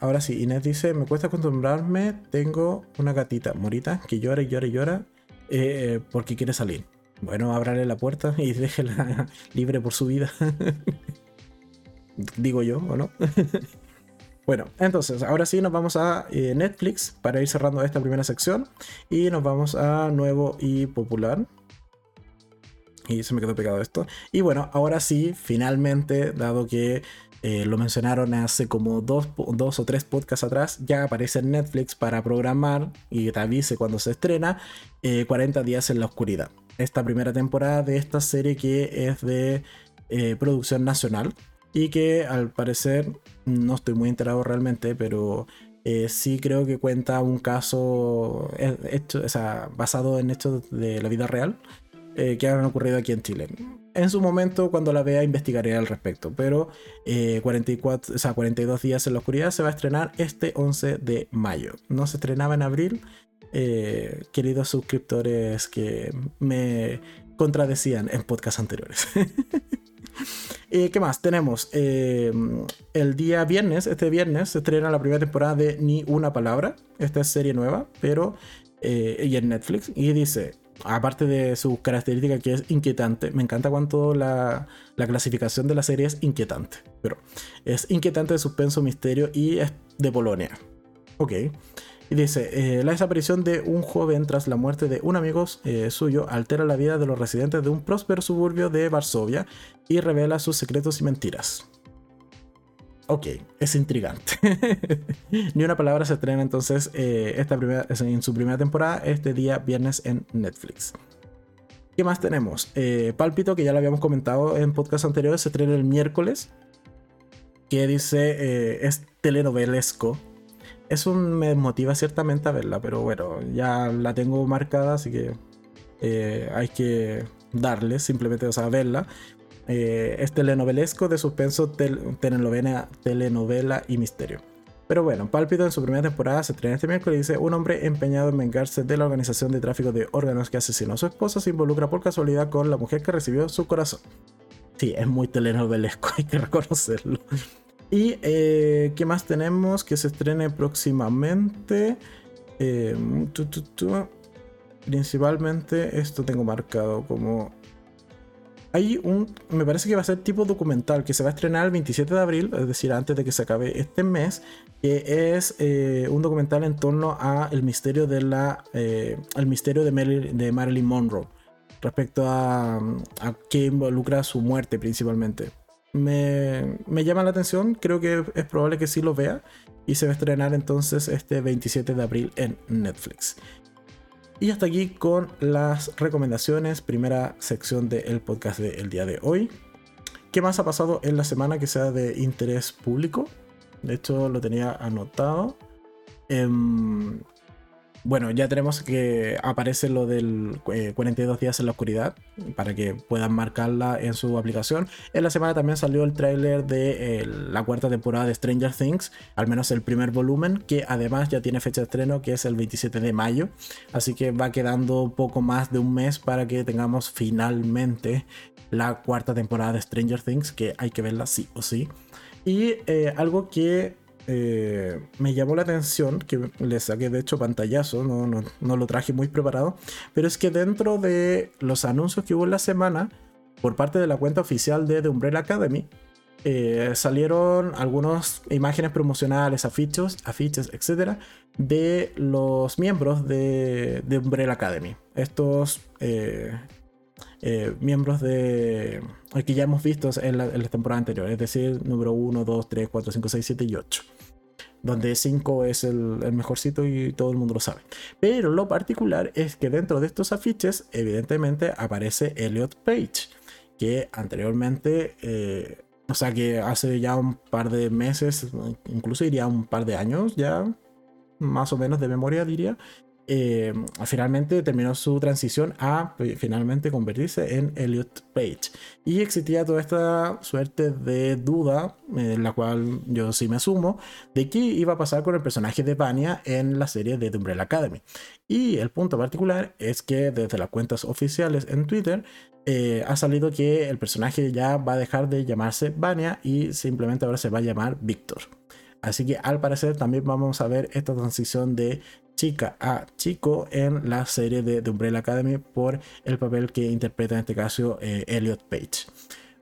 ahora sí, Inés dice, me cuesta acostumbrarme, tengo una gatita morita que llora y llora y llora eh, porque quiere salir. Bueno, ábrale la puerta y déjela libre por su vida. Digo yo, ¿o no? bueno, entonces, ahora sí nos vamos a eh, Netflix para ir cerrando esta primera sección. Y nos vamos a nuevo y popular. Y se me quedó pegado esto. Y bueno, ahora sí, finalmente, dado que eh, lo mencionaron hace como dos, o tres podcasts atrás, ya aparece en Netflix para programar y te avise cuando se estrena 40 eh, días en la oscuridad. Esta primera temporada de esta serie que es de eh, producción nacional y que al parecer, no estoy muy enterado realmente, pero sí creo que cuenta un caso hecho, basado en hechos de la vida real que han ocurrido aquí en Chile en su momento, cuando la vea, investigaré al respecto. Pero 44, eh, o 42 días en la oscuridad se va a estrenar este 11 de mayo. No se estrenaba en abril. Eh, queridos suscriptores que me contradecían en podcasts anteriores. Eh, ¿Qué más? Tenemos el día viernes, este viernes se estrena la primera temporada de Ni una palabra. Esta es serie nueva, pero y en Netflix. Y dice, aparte de su característica que es inquietante, me encanta cuánto la, clasificación de la serie es inquietante, pero es inquietante de suspenso, misterio y es de Polonia. Ok. Y dice, eh, la desaparición de un joven tras la muerte de un amigo eh, suyo altera la vida de los residentes de un próspero suburbio de Varsovia y revela sus secretos y mentiras ok, es intrigante. Ni una palabra se estrena entonces eh, esta primera, en su primera temporada este día viernes en Netflix. ¿Qué más tenemos? Eh, Pálpito, que ya lo habíamos comentado en podcast anteriores, se estrena el miércoles. Que dice eh, es telenovelesco. Eso me motiva ciertamente a verla, pero bueno, ya la tengo marcada, así que hay que darle, simplemente, o sea, verla. Eh, es telenovelesco de suspenso, telenovela, telenovela y misterio. Pero bueno, Pálpito en su primera temporada se estrena este miércoles dice: Un hombre empeñado en vengarse de la organización de tráfico de órganos que asesinó a su esposa se involucra por casualidad con la mujer que recibió su corazón. Sí, es muy telenovelesco, hay que reconocerlo. Y eh, ¿qué más tenemos que se estrene próximamente? Eh, Principalmente esto tengo marcado como hay un, me parece que va a ser tipo documental que se va a estrenar el 27 de abril, es decir, antes de que se acabe este mes, que es eh, un documental en torno a el misterio de la, eh, el misterio de, Marilyn Monroe, respecto a, qué involucra su muerte principalmente. Me, me, llama la atención, creo que es probable que sí lo vea y se va a estrenar entonces este 27 de abril en Netflix. Y hasta aquí con las recomendaciones, primera sección del podcast del día de hoy. ¿Qué más ha pasado en la semana que sea de interés público? De hecho, lo tenía anotado. Em, bueno, ya tenemos que aparece lo del 42 eh, días en la oscuridad para que puedan marcarla en su aplicación. En la semana también salió el tráiler de la cuarta temporada de Stranger Things, al menos el primer volumen, que además ya tiene fecha de estreno que es el 27 de mayo. Así que va quedando poco más de un mes para que tengamos finalmente la cuarta temporada de Stranger Things, que hay que verla sí o sí. Y eh, algo que eh, me llamó la atención, que le saqué de hecho pantallazo, no, no, lo traje muy preparado, pero es que dentro de los anuncios que hubo en la semana, por parte de la cuenta oficial de The Umbrella Academy, eh, salieron algunas imágenes promocionales, afiches, afiches, etcétera, de los miembros de, de Umbrella Academy. Estos eh, eh, miembros de que ya hemos visto en la, temporada anterior, es decir, número 1, 2, 3, 4, 5, 6, 7 y 8. Donde 5 es el, el mejorcito y todo el mundo lo sabe. Pero lo particular es que dentro de estos afiches, evidentemente, aparece Elliot Page, que anteriormente, eh, o sea, que hace ya un par de meses, incluso diría un par de años ya, más o menos de memoria diría, eh, finalmente terminó su transición a pues, finalmente convertirse en Elliot Page. Y existía toda esta suerte de duda, en la cual yo sí me asumo, de qué iba a pasar con el personaje de Vania en la serie de The Umbrella Academy. Y el punto particular es que desde las cuentas oficiales en Twitter eh, ha salido que el personaje ya va a dejar de llamarse Vania y simplemente ahora se va a llamar Victor. Así que al parecer también vamos a ver esta transición de chica a chico en la serie de The Umbrella Academy por el papel que interpreta en este caso eh, Elliot Page.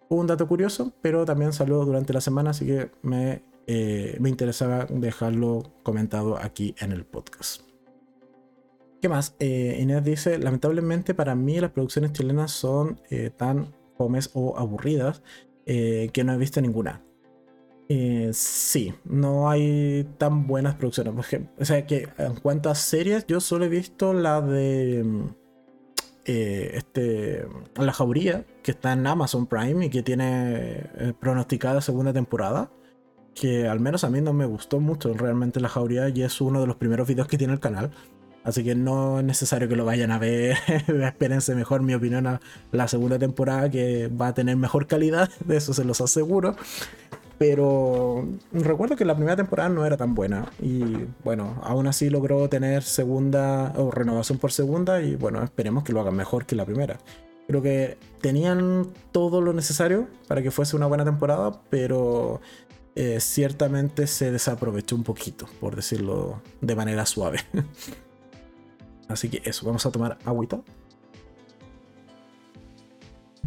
Un dato curioso, pero también salió durante la semana, así que me, eh, me interesaba dejarlo comentado aquí en el podcast. ¿Qué más? Eh, Inés dice, lamentablemente para mí las producciones chilenas son tan fomes o aburridas que no he visto ninguna. Eh, sí, no hay tan buenas producciones. o sea que en cuanto a series, yo solo he visto la de mm, eh, este, La Jauría, que está en Amazon Prime y que tiene eh, pronosticada segunda temporada. Que al menos a mí no me gustó mucho realmente La Jauría y es uno de los primeros videos que tiene el canal. Así que no es necesario que lo vayan a ver. Espérense mejor, mi opinión, a la segunda temporada que va a tener mejor calidad. De eso se los aseguro. Pero recuerdo que la primera temporada no era tan buena. Y bueno, aún así logró tener segunda o renovación por segunda. Y bueno, esperemos que lo hagan mejor que la primera. Creo que tenían todo lo necesario para que fuese una buena temporada, pero eh, ciertamente se desaprovechó un poquito, por decirlo de manera suave. Así que eso, vamos a tomar agüita.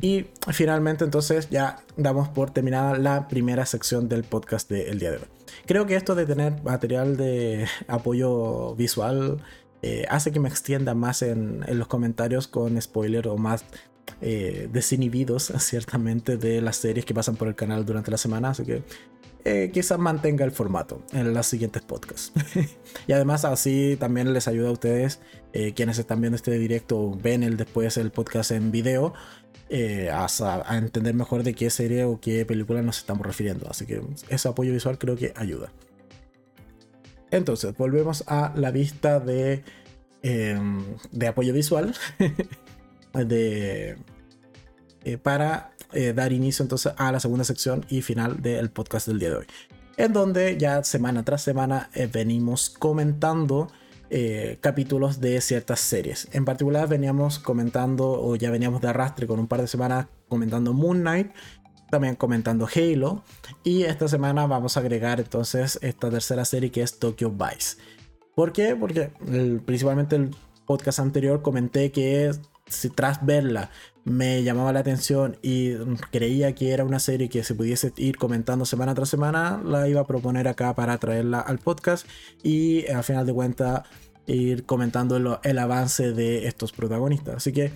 Y finalmente entonces ya damos por terminada la primera sección del podcast del día de hoy. Creo que esto de tener material de apoyo visual eh, hace que me extienda más en, los comentarios con spoiler o más eh, desinhibidos ciertamente de las series que pasan por el canal durante la semana. Así que eh, quizás mantenga el formato en los siguientes podcasts. y además así también les ayuda a ustedes, quienes están viendo este directo ven el después el podcast en video, eh, a, entender mejor de qué serie o qué película nos estamos refiriendo. Así que ese apoyo visual creo que ayuda. Entonces, volvemos a la vista de, em, de apoyo visual de, eh, para eh, dar inicio entonces a la segunda sección y final del podcast del día de hoy. En donde ya semana tras semana venimos comentando eh, capítulos de ciertas series. En particular veníamos comentando, o ya veníamos de arrastre con un par de semanas comentando Moon Knight, también comentando Halo, y esta semana vamos a agregar entonces esta tercera serie que es Tokyo Vice. ¿Por qué? Porque principalmente el podcast anterior comenté que si tras verla me llamaba la atención y creía que era una serie que se pudiese ir comentando semana tras semana, la iba a proponer acá para traerla al podcast y al final de cuentas ir comentando el avance de estos protagonistas. Así que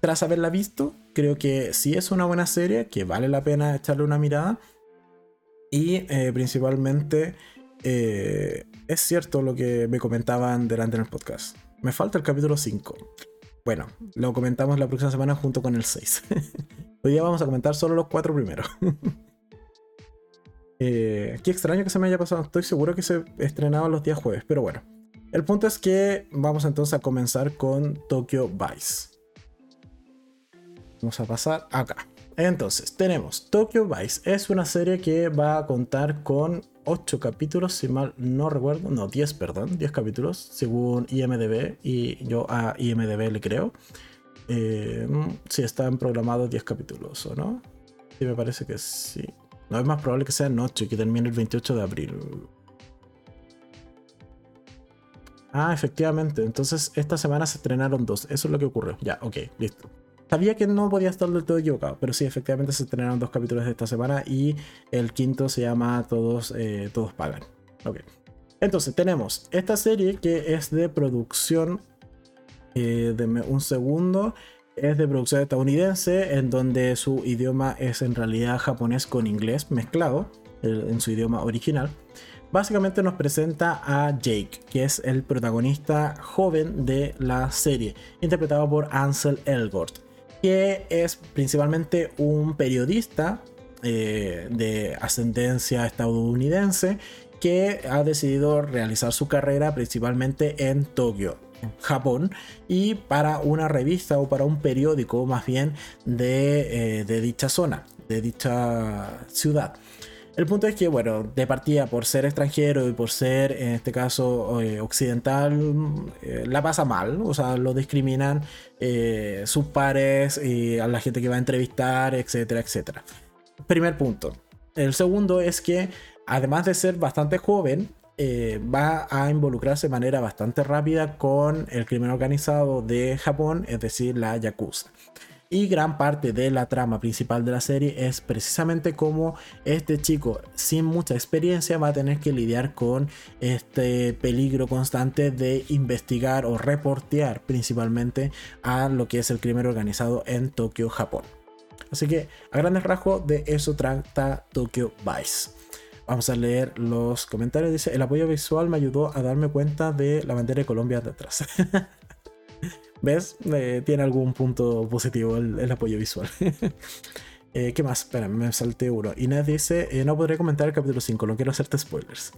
tras haberla visto, creo que sí es una buena serie, que vale la pena echarle una mirada y eh, principalmente eh, es cierto lo que me comentaban delante en el podcast. Me falta el capítulo 5 bueno, lo comentamos la próxima semana junto con el 6. Hoy día vamos a comentar solo los cuatro primeros. Eh, qué extraño que se me haya pasado. Estoy seguro que se estrenaba los días jueves, pero bueno. El punto es que vamos entonces a comenzar con Tokyo Vice. Vamos a pasar acá. Entonces, tenemos Tokyo Vice. Es una serie que va a contar con 8 capítulos, si mal no recuerdo. No, 10, perdón. 10 capítulos, según IMDB. Y yo a IMDB le creo. Eh, si están programados 10 capítulos o no. Sí, me parece que sí. No es más probable que sea noche y que termine el 28 de abril. Ah, efectivamente. Entonces, esta semana se estrenaron dos. Eso es lo que ocurrió. Ya, ok, listo. Sabía que no podía estar del todo equivocado, pero sí, efectivamente se estrenaron dos capítulos de esta semana y el quinto se llama Todos, eh, Todos Pagan. Ok. Entonces, tenemos esta serie que es de producción. Eh, de un segundo es de producción estadounidense, en donde su idioma es en realidad japonés con inglés mezclado, en su idioma original. Básicamente nos presenta a Jake, que es el protagonista joven de la serie, interpretado por Ansel Elgort, que es principalmente un periodista eh, de ascendencia estadounidense que ha decidido realizar su carrera principalmente en Tokio, Japón y para una revista o para un periódico más bien de, eh, dicha zona, de dicha ciudad. El punto es que, bueno, de partida por ser extranjero y por ser, en este caso, eh, occidental, eh, la pasa mal, o sea, lo discriminan sus pares a la gente que va a entrevistar, etcétera, etcétera. Primer punto. El segundo es que, además de ser bastante joven, eh, va a involucrarse de manera bastante rápida con el crimen organizado de Japón, es decir, la Yakuza. Y gran parte de la trama principal de la serie es precisamente cómo este chico sin mucha experiencia va a tener que lidiar con este peligro constante de investigar o reportear principalmente a lo que es el crimen organizado en Tokio, Japón. Así que a grandes rasgos de eso trata Tokyo Vice. Vamos a leer los comentarios. Dice, el apoyo visual me ayudó a darme cuenta de la bandera de Colombia detrás. ¿Ves? Eh, tiene algún punto positivo el, apoyo visual. Eh, ¿Qué más? Espera, me salté uno. Inés dice, eh, no podré comentar el capítulo 5, no quiero hacerte spoilers.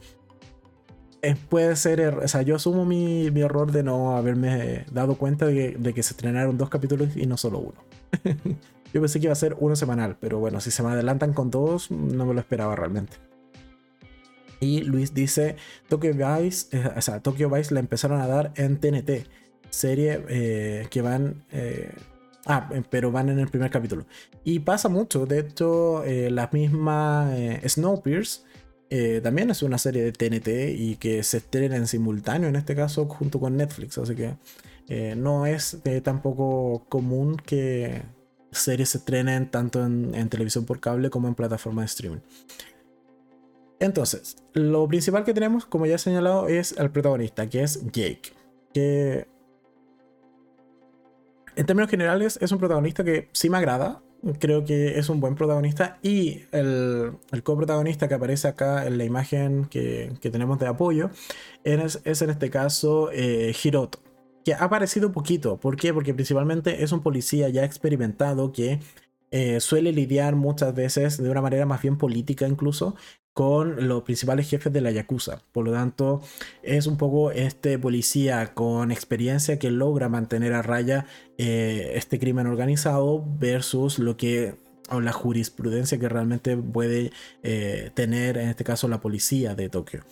puede ser, er, o sea, yo asumo mi, error de no haberme dado cuenta de que, se estrenaron dos capítulos y no solo uno. yo pensé que iba a ser uno semanal, pero bueno, si se me adelantan con dos, no me lo esperaba realmente. Y Luis dice, Tokyo Vice, o sea, Tokyo Vice la empezaron a dar en TNT, serie eh, que van... Eh, ah, pero van en el primer capítulo. Y pasa mucho, de hecho, la misma Snowpiercer también es una serie de TNT y que se estrena en simultáneo, en este caso, junto con Netflix. Así que no es tampoco común que series se estrenen tanto en, televisión por cable como en plataforma de streaming. Entonces, lo principal que tenemos, como ya he señalado, es el protagonista, que es Jake. Que en términos generales es un protagonista que sí me agrada. Creo que es un buen protagonista. Y el, coprotagonista que aparece acá en la imagen que, tenemos de apoyo es, en este caso eh, Hiroto. Que ha aparecido poquito. ¿Por qué? Porque principalmente es un policía ya experimentado que eh, suele lidiar muchas veces de una manera más bien política incluso con los principales jefes de la Yakuza. Por lo tanto, es un poco este policía con experiencia que logra mantener a raya eh, este crimen organizado versus lo que o la jurisprudencia que realmente puede eh, tener en este caso la policía de Tokio.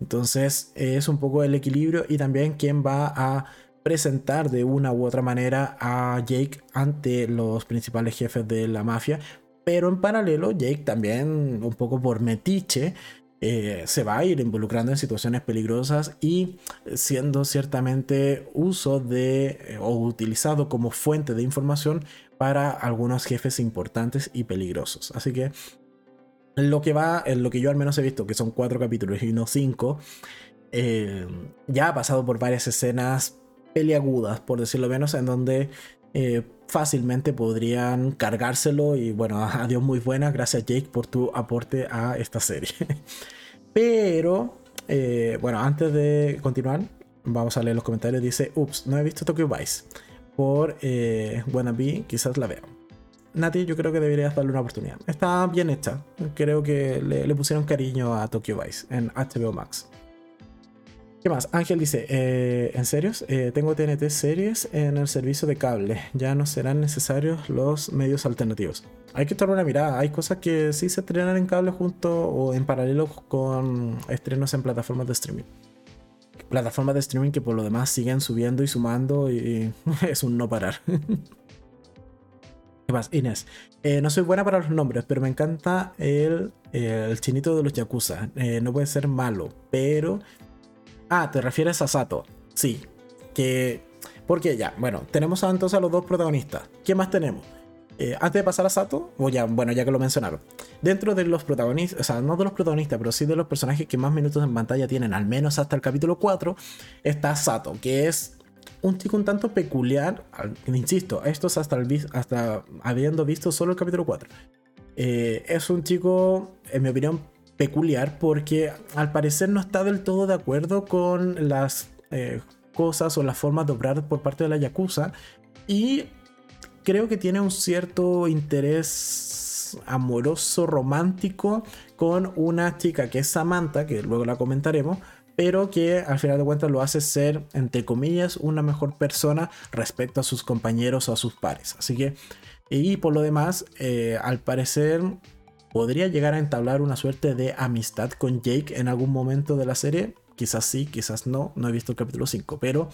Entonces es un poco el equilibrio y también quién va a presentar de una u otra manera a Jake ante los principales jefes de la mafia pero en paralelo, Jake también, un poco por metiche, eh, se va a ir involucrando en situaciones peligrosas y siendo ciertamente uso de eh, o utilizado como fuente de información para algunos jefes importantes y peligrosos. Así que lo que va, en lo que yo al menos he visto, que son cuatro capítulos y no cinco, eh, ya ha pasado por varias escenas peliagudas, por decirlo menos, en donde fácilmente podrían cargárselo y bueno, adiós muy buena, gracias Jake por tu aporte a esta serie. Pero, eh, bueno, antes de continuar, vamos a leer los comentarios. Dice, ups, no he visto Tokyo Vice. por eh, Wannabe, quizás la vea. Nati, yo creo que deberías darle una oportunidad. Está bien hecha. Creo que le, pusieron cariño a Tokyo Vice en HBO Max. ¿Qué más? Ángel dice, eh, ¿en serio? Eh, tengo TNT series en el servicio de cable. Ya no serán necesarios los medios alternativos. Hay que echar una mirada. Hay cosas que sí se estrenan en cable junto o en paralelo con estrenos en plataformas de streaming. Plataformas de streaming que por lo demás siguen subiendo y sumando y es un no parar. ¿Qué más? Inés. Eh, no soy buena para los nombres, pero me encanta el, el chinito de los Yakuza. no puede ser malo, pero Ah, te refieres a Sato. Sí. Que. Porque ya, bueno, tenemos entonces a los dos protagonistas. ¿Qué más tenemos? Eh, antes de pasar a Sato, o ya, bueno, ya que lo mencionaron, dentro de los protagonistas, o sea, no de los protagonistas, pero sí de los personajes que más minutos en pantalla tienen, al menos hasta el capítulo 4, está Sato, que es un chico un tanto peculiar, insisto, esto es hasta, el, hasta habiendo visto solo el capítulo 4. Eh, es un chico, en mi opinión, peculiar porque al parecer no está del todo de acuerdo con las eh, cosas o las formas de obrar por parte de la Yakuza y creo que tiene un cierto interés amoroso, romántico con una chica que es Samantha, que luego la comentaremos, pero que al final de cuentas lo hace ser, entre comillas, una mejor persona respecto a sus compañeros o a sus pares. Así que, y por lo demás, eh, al parecer podría llegar a entablar una suerte de amistad con Jake en algún momento de la serie. Quizás sí, quizás no, no he visto el capítulo 5, pero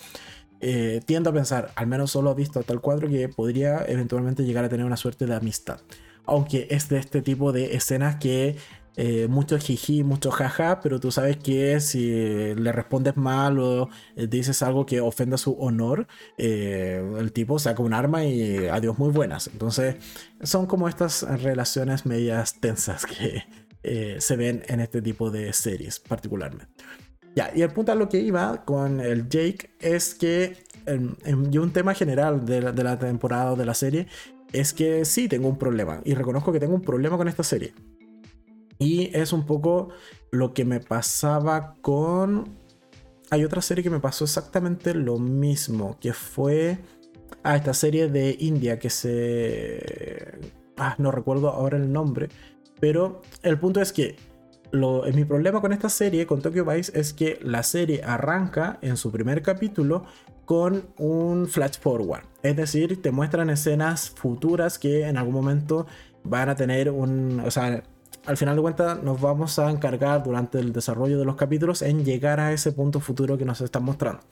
eh, tiendo a pensar, al menos solo he visto hasta el 4, que podría eventualmente llegar a tener una suerte de amistad. Aunque es de este tipo de escenas que eh, mucho jiji, mucho jaja, pero tú sabes que si le respondes mal o eh, dices algo que ofenda su honor, eh, el tipo saca un arma y adiós muy buenas. Entonces son como estas relaciones medias tensas que se ven en este tipo de series particularmente. Ya, y el punto a lo que iba con el Jake es que, y un tema general de la, de la temporada o de la serie, es que sí tengo un problema, y reconozco que tengo un problema con esta serie. Y es un poco lo que me pasaba con... Hay otra serie que me pasó exactamente lo mismo, que fue... Ah, esta serie de India que se... Ah, no recuerdo ahora el nombre. Pero el punto es que lo, mi problema con esta serie, con Tokyo Vice, es que la serie arranca en su primer capítulo con un flash forward. Es decir, te muestran escenas futuras que en algún momento van a tener un... O sea, al final de cuentas nos vamos a encargar durante el desarrollo de los capítulos en llegar a ese punto futuro que nos están mostrando.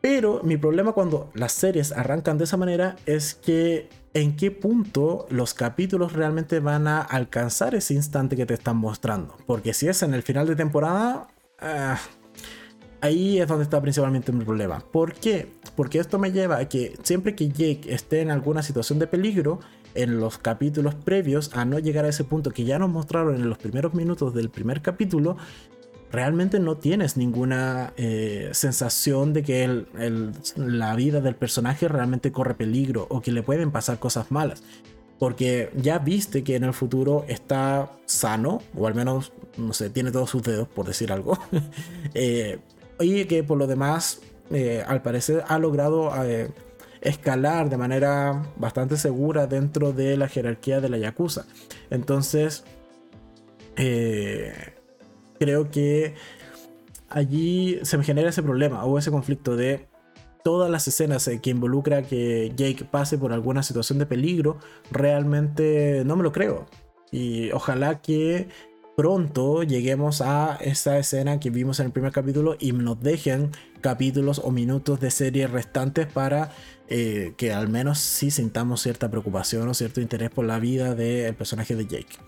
Pero mi problema cuando las series arrancan de esa manera es que en qué punto los capítulos realmente van a alcanzar ese instante que te están mostrando. Porque si es en el final de temporada, ah, ahí es donde está principalmente mi problema. ¿Por qué? Porque esto me lleva a que siempre que Jake esté en alguna situación de peligro, en los capítulos previos a no llegar a ese punto que ya nos mostraron en los primeros minutos del primer capítulo, realmente no tienes ninguna eh, sensación de que la vida del personaje realmente corre peligro o que le pueden pasar cosas malas. Porque ya viste que en el futuro está sano, o al menos, no sé, tiene todos sus dedos, por decir algo. eh, y que por lo demás, eh, al parecer, ha logrado escalar de manera bastante segura dentro de la jerarquía de la Yakuza. Entonces, eh, creo que allí se me genera ese problema o ese conflicto de todas las escenas que involucra que Jake pase por alguna situación de peligro, realmente no me lo creo. Y ojalá que pronto lleguemos a esa escena que vimos en el primer capítulo y nos dejen capítulos o minutos de serie restantes para eh, que al menos sí sintamos cierta preocupación o cierto interés por la vida del personaje de Jake.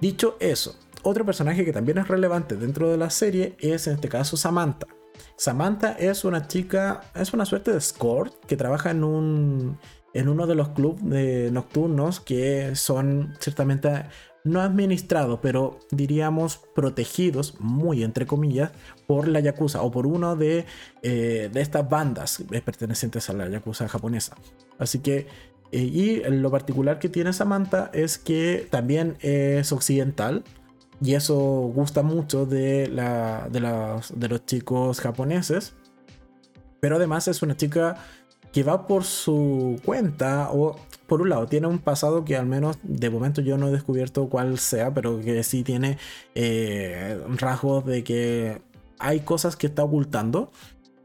Dicho eso, otro personaje que también es relevante dentro de la serie es en este caso Samantha. Samantha es una chica, es una suerte de escort que trabaja en un en uno de los clubes nocturnos que son ciertamente no administrados, pero diríamos protegidos, muy entre comillas, por la Yakuza o por una de, eh, de estas bandas pertenecientes a la Yakuza japonesa. Así que, eh, y lo particular que tiene Samantha es que también es occidental. Y eso gusta mucho de, la, de, de los chicos japoneses. Pero además es una chica que va por su cuenta o por un lado tiene un pasado que al menos de momento yo no he descubierto cuál sea, pero que sí tiene eh, rasgos de que hay cosas que está ocultando.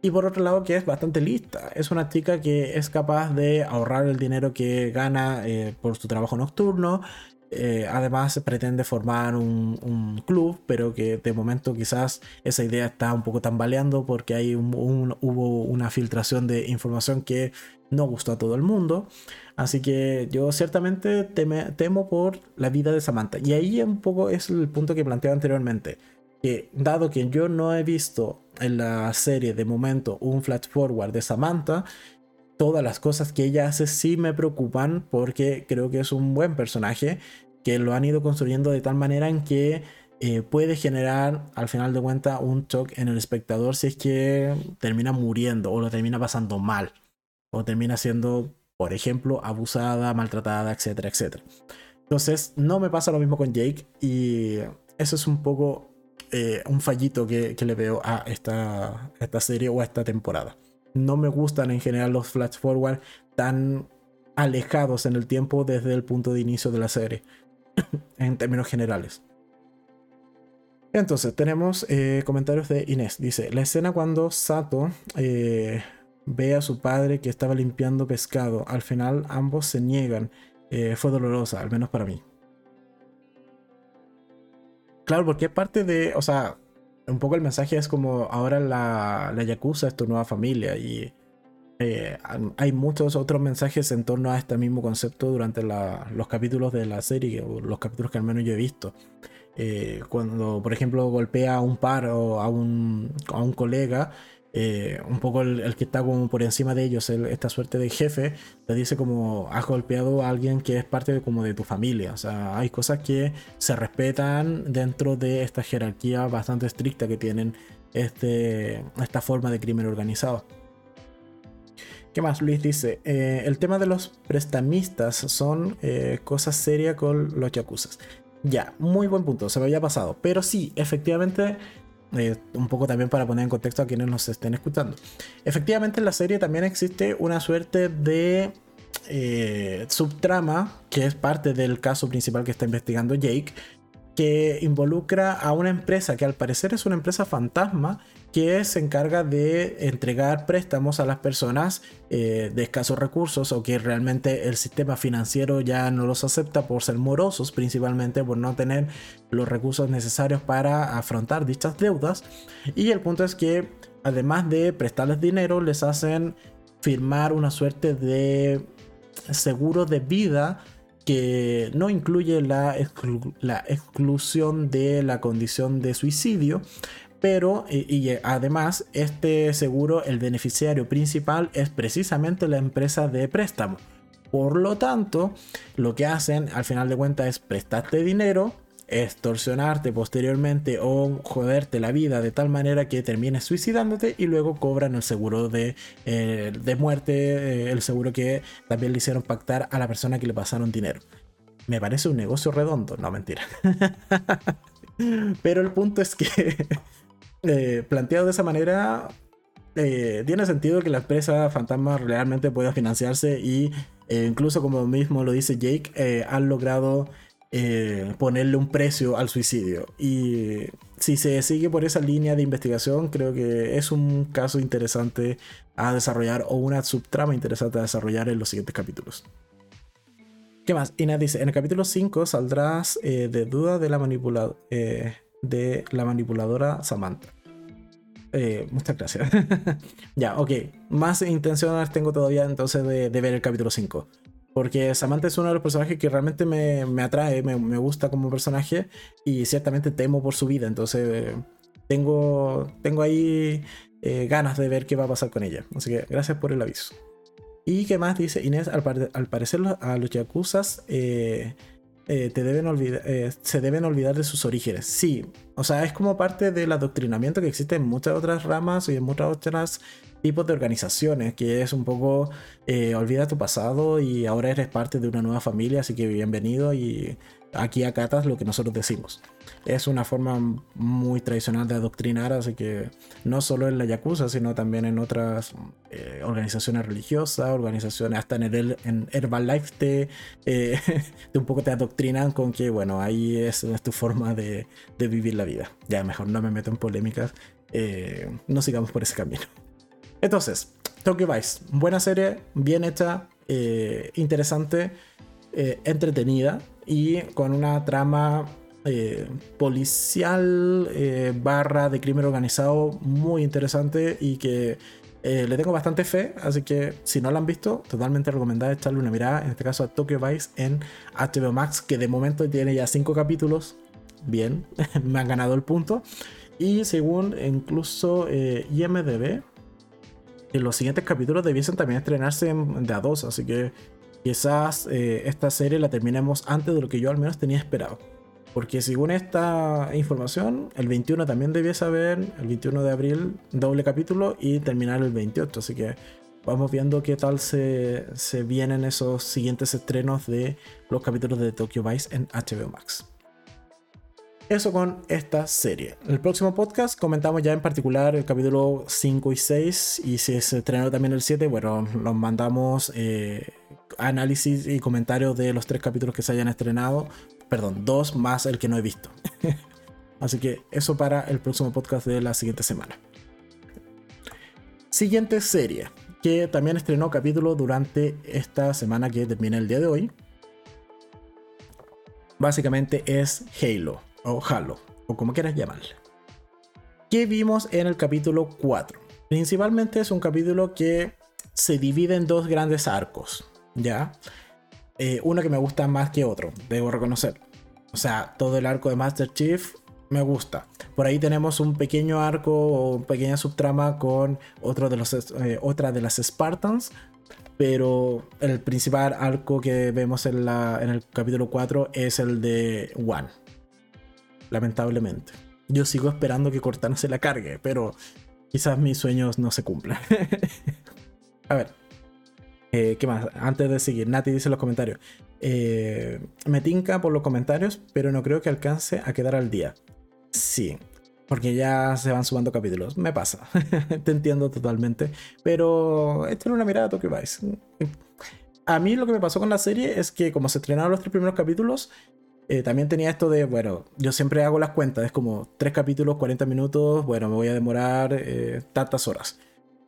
Y por otro lado que es bastante lista. Es una chica que es capaz de ahorrar el dinero que gana eh, por su trabajo nocturno. Eh, además pretende formar un, club, pero que de momento quizás esa idea está un poco tambaleando porque hay hubo una filtración de información que no gustó a todo el mundo. Así que yo ciertamente temo por la vida de Samantha. Y ahí un poco es el punto que planteaba anteriormente. Que dado que yo no he visto en la serie de momento un flash forward de Samantha, todas las cosas que ella hace sí me preocupan porque creo que es un buen personaje que lo han ido construyendo de tal manera en que eh, puede generar al final de cuentas un shock en el espectador si es que termina muriendo o lo termina pasando mal o termina siendo, por ejemplo, abusada, maltratada, etcétera, etcétera. Entonces no me pasa lo mismo con Jake y eso es un poco eh, un fallito que, le veo a esta, esta serie o a esta temporada. No me gustan en general los flash forward tan alejados en el tiempo desde el punto de inicio de la serie en términos generales. Entonces, tenemos eh, comentarios de Inés. Dice, la escena cuando Sato eh, ve a su padre que estaba limpiando pescado. Al final ambos se niegan. Eh, fue dolorosa, al menos para mí. Claro, porque parte de, o sea, un poco el mensaje es como ahora la, la Yakuza es tu nueva familia y eh, hay muchos otros mensajes en torno a este mismo concepto durante los capítulos de la serie, o los capítulos que al menos yo he visto. Eh, cuando, por ejemplo, golpea a un par o a un, a un colega, eh, un poco el, que está como por encima de ellos, esta suerte de jefe, le dice como has golpeado a alguien que es parte de, como de tu familia. O sea, hay cosas que se respetan dentro de esta jerarquía bastante estricta que tienen este, esta forma de crimen organizado. ¿Qué más? Luis dice, eh, el tema de los prestamistas son eh, cosas serias con los yacuzas. Ya, muy buen punto, se me había pasado. Pero sí, efectivamente, eh, un poco también para poner en contexto a quienes nos estén escuchando. Efectivamente en la serie también existe una suerte de subtrama que es parte del caso principal que está investigando Jake, que involucra a una empresa que al parecer es una empresa fantasma que se encarga de entregar préstamos a las personas eh, de escasos recursos o que realmente el sistema financiero ya no los acepta por ser morosos, principalmente por no tener los recursos necesarios para afrontar dichas deudas. Y el punto es que además de prestarles dinero, les hacen firmar una suerte de seguro de vida que no incluye la, exclusión de la condición de suicidio, pero y, además este seguro, el beneficiario principal es precisamente la empresa de préstamo. Por lo tanto, lo que hacen al final de cuentas es prestarte dinero, extorsionarte posteriormente o joderte la vida de tal manera que termines suicidándote y luego cobran el seguro de, eh, de muerte, eh, el seguro que también le hicieron pactar a la persona que le pasaron dinero. Me parece un negocio redondo, no mentira. Pero el punto es que eh, planteado de esa manera, tiene sentido que la empresa fantasma realmente pueda financiarse y incluso como mismo lo dice Jake, han logrado ponerle un precio al suicidio. Y si se sigue por esa línea de investigación, creo que es un caso interesante a desarrollar o una subtrama interesante a desarrollar en los siguientes capítulos. ¿Qué más? Ina dice, en el capítulo 5 saldrás de duda de la manipulación de la manipuladora Samantha. Eh, muchas gracias. ya, ok. Más intenciones tengo todavía entonces de, ver el capítulo 5. Porque Samantha es uno de los personajes que realmente me, atrae, me, gusta como personaje y ciertamente temo por su vida. Entonces tengo, tengo ahí eh, ganas de ver qué va a pasar con ella. Así que gracias por el aviso. ¿Y qué más dice Inés? Al, parecer a los Yakuzas eh, eh, se deben olvidar de sus orígenes. Sí, o sea, es como parte del adoctrinamiento que existe en muchas otras ramas y en muchas otras tipos de organizaciones, que es un poco eh, olvida tu pasado y ahora eres parte de una nueva familia, así que bienvenido y aquí acatas lo que nosotros decimos. Es una forma muy tradicional de adoctrinar, así que no solo en la Yakuza, sino también en otras eh, organizaciones religiosas, organizaciones, hasta en, el, en Herbalife te, eh, te, un poco te adoctrinan con que, bueno, ahí es, tu forma de, de, vivir la vida. Ya mejor no me meto en polémicas, eh, no sigamos por ese camino. Entonces, Tokyo Vice, buena serie, bien hecha, interesante, entretenida y con una trama eh, policial eh, barra de crimen organizado muy interesante y que eh, le tengo bastante fe, así que si no la han visto, totalmente recomendada echarle una mirada, en este caso a Tokyo Vice en HBO Max, que de momento tiene ya 5 capítulos, bien, me han ganado el punto, y según incluso IMDB, los siguientes capítulos debiesen también estrenarse de a dos, así que quizás esta serie la terminemos antes de lo que yo al menos tenía esperado. Porque según esta información, el 21 también debía saber, el 21 de abril, doble capítulo y terminar el 28. Así que vamos viendo qué tal se, se vienen esos siguientes estrenos de los capítulos de Tokyo Vice en HBO Max. Eso con esta serie. En el próximo podcast comentamos ya en particular el capítulo 5 y 6 y si se estrenó también el 7, bueno, nos mandamos eh, análisis y comentarios de los tres capítulos que se hayan estrenado Perdón, dos más el que no he visto. Así que eso para el próximo podcast de la siguiente semana. Siguiente serie, que también estrenó capítulo durante esta semana que termina el día de hoy. Básicamente es Halo, o Halo, o como quieras llamarle. ¿Qué vimos en el capítulo 4? Principalmente es un capítulo que se divide en dos grandes arcos, ¿ya? Eh, uno que me gusta más que otro, debo reconocer. O sea, todo el arco de Master Chief me gusta. Por ahí tenemos un pequeño arco o pequeña subtrama con de los, eh, otra de las Spartans. Pero el principal arco que vemos en, la, en el capítulo 4 es el de One. Lamentablemente. Yo sigo esperando que Cortana se la cargue, pero quizás mis sueños no se cumplan. A ver, eh, ¿Qué más? Antes de seguir, Nati dice en los comentarios. Eh, me tinca por los comentarios, pero no creo que alcance a quedar al día. Sí, porque ya se van sumando capítulos. Me pasa. Te entiendo totalmente. Pero esto es una mirada a Tokyo. A mí lo que me pasó con la serie es que como se estrenaron los tres primeros capítulos, eh, también tenía esto de, bueno, yo siempre hago las cuentas, es como tres capítulos, 40 minutos, bueno, me voy a demorar tantas horas.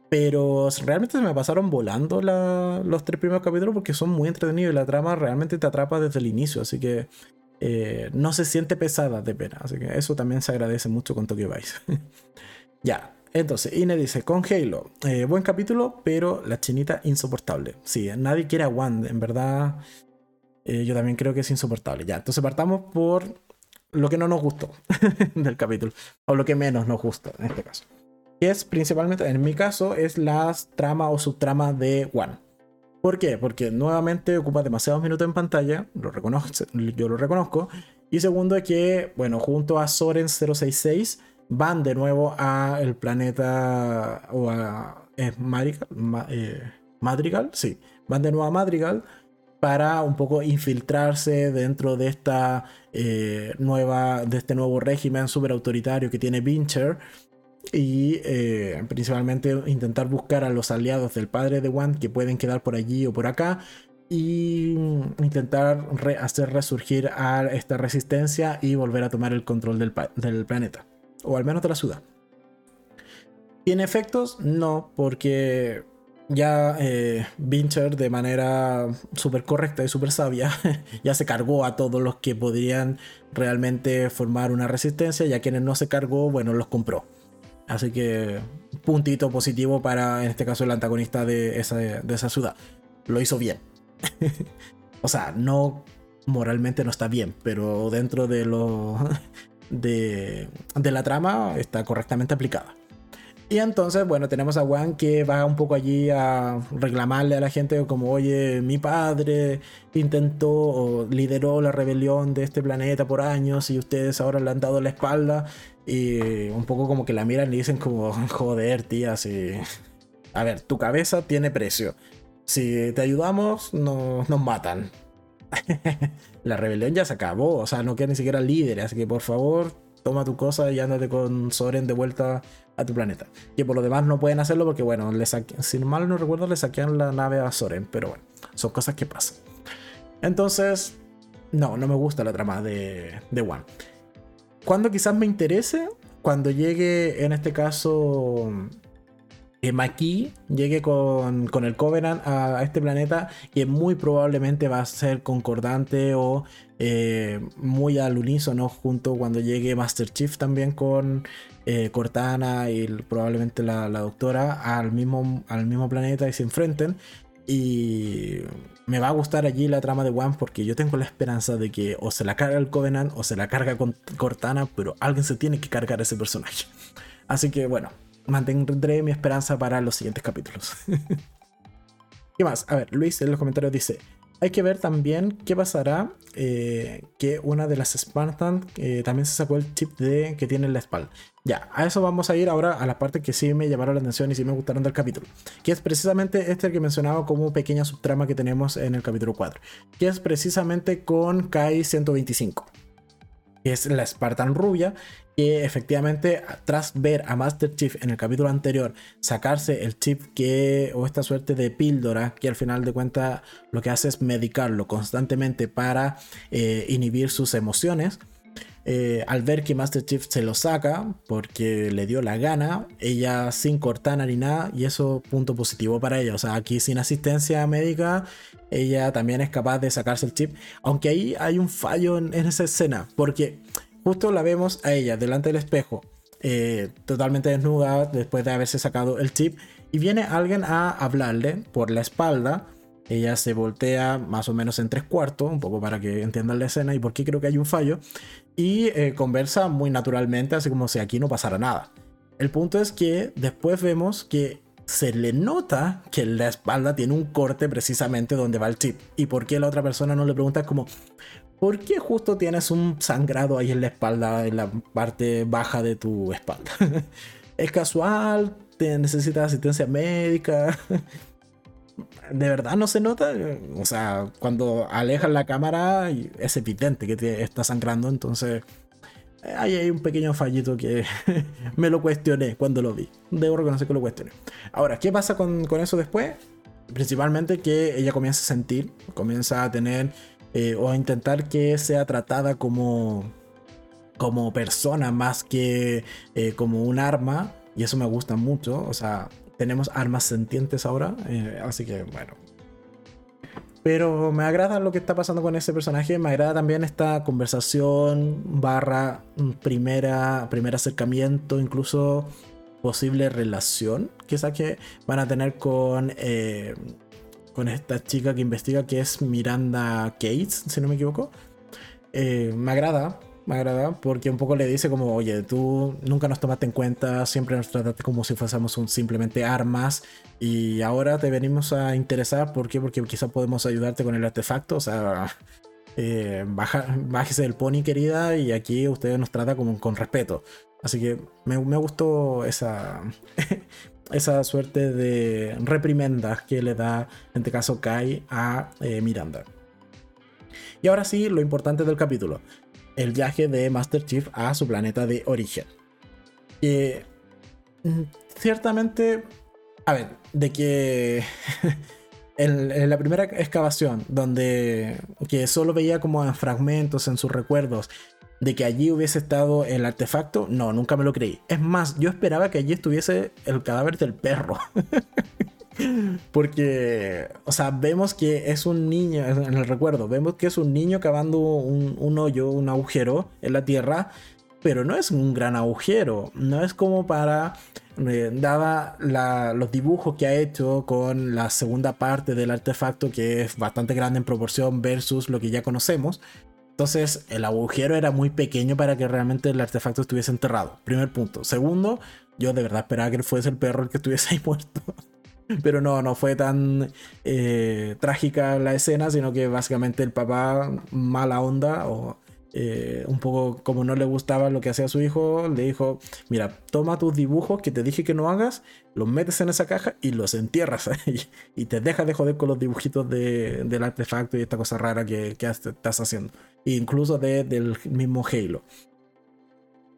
Pero realmente se me pasaron volando los tres primeros capítulos porque son muy entretenidos y la trama realmente te atrapa desde el inicio. Así que eh, no se siente pesada de pena. Así que eso también se agradece mucho con Tokyo Vice. ya. Entonces, Ine dice, con Halo, eh, buen capítulo, pero la chinita insoportable. Sí, nadie quiere a Wand, en verdad eh, yo también creo que es insoportable. Ya, entonces partamos por lo que no nos gustó del capítulo, o lo que menos nos gustó en este caso que es principalmente, en mi caso, es la trama o subtrama de One. ¿Por qué? Porque nuevamente ocupa demasiados minutos en pantalla, lo reconozco, yo lo reconozco. Y segundo es que, bueno, junto a Soren 066 van de nuevo a el planeta o a Madrigal, eh, Madrigal, sí, van de nuevo a Madrigal para un poco infiltrarse dentro de esta eh, nueva, de este nuevo régimen super autoritario que tiene Vincher y eh, principalmente intentar buscar a los aliados del padre de Wan que pueden quedar por allí o por acá y intentar hacer resurgir a esta resistencia y volver a tomar el control del, planeta o al menos de la ciudad. ¿Tiene efectos? No, porque ya eh, de manera súper correcta y súper sabia ya se cargó a todos los que podrían realmente formar una resistencia y a quienes no se cargó, bueno, los compró. Así que puntito positivo para, en este caso, el antagonista de esa, de esa ciudad. Lo hizo bien. o sea, no moralmente no está bien, pero dentro de lo de, de la trama está correctamente aplicada. Y entonces, bueno, tenemos a Juan que va un poco allí a reclamarle a la gente como, oye, mi padre intentó o lideró la rebelión de este planeta por años y ustedes ahora le han dado la espalda y un poco como que la miran y dicen como, joder, tía, si... A ver, tu cabeza tiene precio. Si te ayudamos, nos matan. la rebelión ya se acabó, o sea, no queda ni siquiera líder, así que por favor, toma tu cosa y ándate con Soren de vuelta a tu planeta. Que por lo demás no pueden hacerlo porque, bueno, si mal no recuerdo, le saquean la nave a Soren, pero bueno, son cosas que pasan. Entonces, no, no me gusta la trama de, de One. Cuando quizás me interese, cuando llegue en este caso eh, Maki llegue con, el Covenant a, este planeta, que muy probablemente va a ser concordante o eh, muy al unísono junto cuando llegue Master Chief también con eh, Cortana y probablemente la, doctora al mismo, al mismo planeta y se enfrenten. Y me va a gustar allí la trama de One porque yo tengo la esperanza de que o se la carga el Covenant o se la carga con Cortana, pero alguien se tiene que cargar ese personaje. Así que bueno, mantendré mi esperanza para los siguientes capítulos. ¿Qué más? A ver, Luis en los comentarios dice, hay que ver también qué pasará eh, que una de las Spartan eh, también se sacó el chip de que tiene en la espalda. Ya, a eso vamos a ir ahora a la parte que sí me llamaron la atención y sí me gustaron del capítulo. Que es precisamente este que mencionaba como pequeña subtrama que tenemos en el capítulo 4. Que es precisamente con Kai 125 que es la Spartan rubia, que efectivamente tras ver a Master Chief en el capítulo anterior sacarse el chip que o esta suerte de píldora que al final de cuentas lo que hace es medicarlo constantemente para eh, inhibir sus emociones eh, al ver que Master Chief se lo saca porque le dio la gana, ella sin cortana ni nada, y eso punto positivo para ella. O sea, aquí sin asistencia médica, ella también es capaz de sacarse el chip. Aunque ahí hay un fallo en, esa escena, porque justo la vemos a ella delante del espejo, eh, totalmente desnuda después de haberse sacado el chip, y viene alguien a hablarle por la espalda ella se voltea más o menos en tres cuartos, un poco para que entiendan la escena y por qué creo que hay un fallo, y eh, conversa muy naturalmente, así como si aquí no pasara nada. El punto es que después vemos que se le nota que la espalda tiene un corte precisamente donde va el chip. Y por qué la otra persona no le pregunta como, ¿por qué justo tienes un sangrado ahí en la espalda, en la parte baja de tu espalda? ¿Es casual? ¿Te necesitas asistencia médica? de verdad no se nota. O sea, cuando alejan la cámara es evidente que está sangrando, entonces ahí hay un pequeño fallito que me lo cuestioné cuando lo vi. Debo reconocer que lo cuestioné. Ahora, ¿qué pasa con, eso después? Principalmente que ella comienza a sentir, comienza a tener eh, o a intentar que sea tratada como, como persona más que eh, como un arma. Y eso me gusta mucho. O sea, tenemos armas sentientes ahora, eh, así que bueno. Pero me agrada lo que está pasando con ese personaje, me agrada también esta conversación barra mm, primera, primer acercamiento, incluso posible relación, que van a tener con, eh, con esta chica que investiga que es Miranda Cates, si no me equivoco. Eh, me agrada, me agrada porque un poco le dice como, oye, tú nunca nos tomaste en cuenta, siempre nos trataste como si fuésemos simplemente armas y ahora te venimos a interesar, ¿por qué? Porque quizá podemos ayudarte con el artefacto, o sea, eh, baja, bájese del pony querida y aquí usted nos trata como con respeto. Así que me, gustó esa, esa suerte de reprimenda que le da, en este caso, Kai a eh, Miranda. Y ahora sí, lo importante del capítulo el viaje de Master Chief a su planeta de origen. Y mm, ciertamente, a ver, de que en, la primera excavación, donde que solo veía como en fragmentos en sus recuerdos, de que allí hubiese estado el artefacto, no, nunca me lo creí. Es más, yo esperaba que allí estuviese el cadáver del perro. Porque, o sea, vemos que es un niño, en el recuerdo, vemos que es un niño cavando un, hoyo, un agujero en la tierra, pero no es un gran agujero, no es como para, eh, dada los dibujos que ha hecho con la segunda parte del artefacto, que es bastante grande en proporción versus lo que ya conocemos. Entonces, el agujero era muy pequeño para que realmente el artefacto estuviese enterrado. Primer punto. Segundo, yo de verdad esperaba que fuese el perro el que estuviese ahí muerto. Pero no, no fue tan eh, trágica la escena, sino que básicamente el papá, mala onda, o eh, un poco como no le gustaba lo que hacía su hijo, le dijo, mira, toma tus dibujos que te dije que no hagas, los metes en esa caja y los entierras y te dejas de joder con los dibujitos del artefacto y esta cosa rara que, estás haciendo. E incluso del mismo Halo.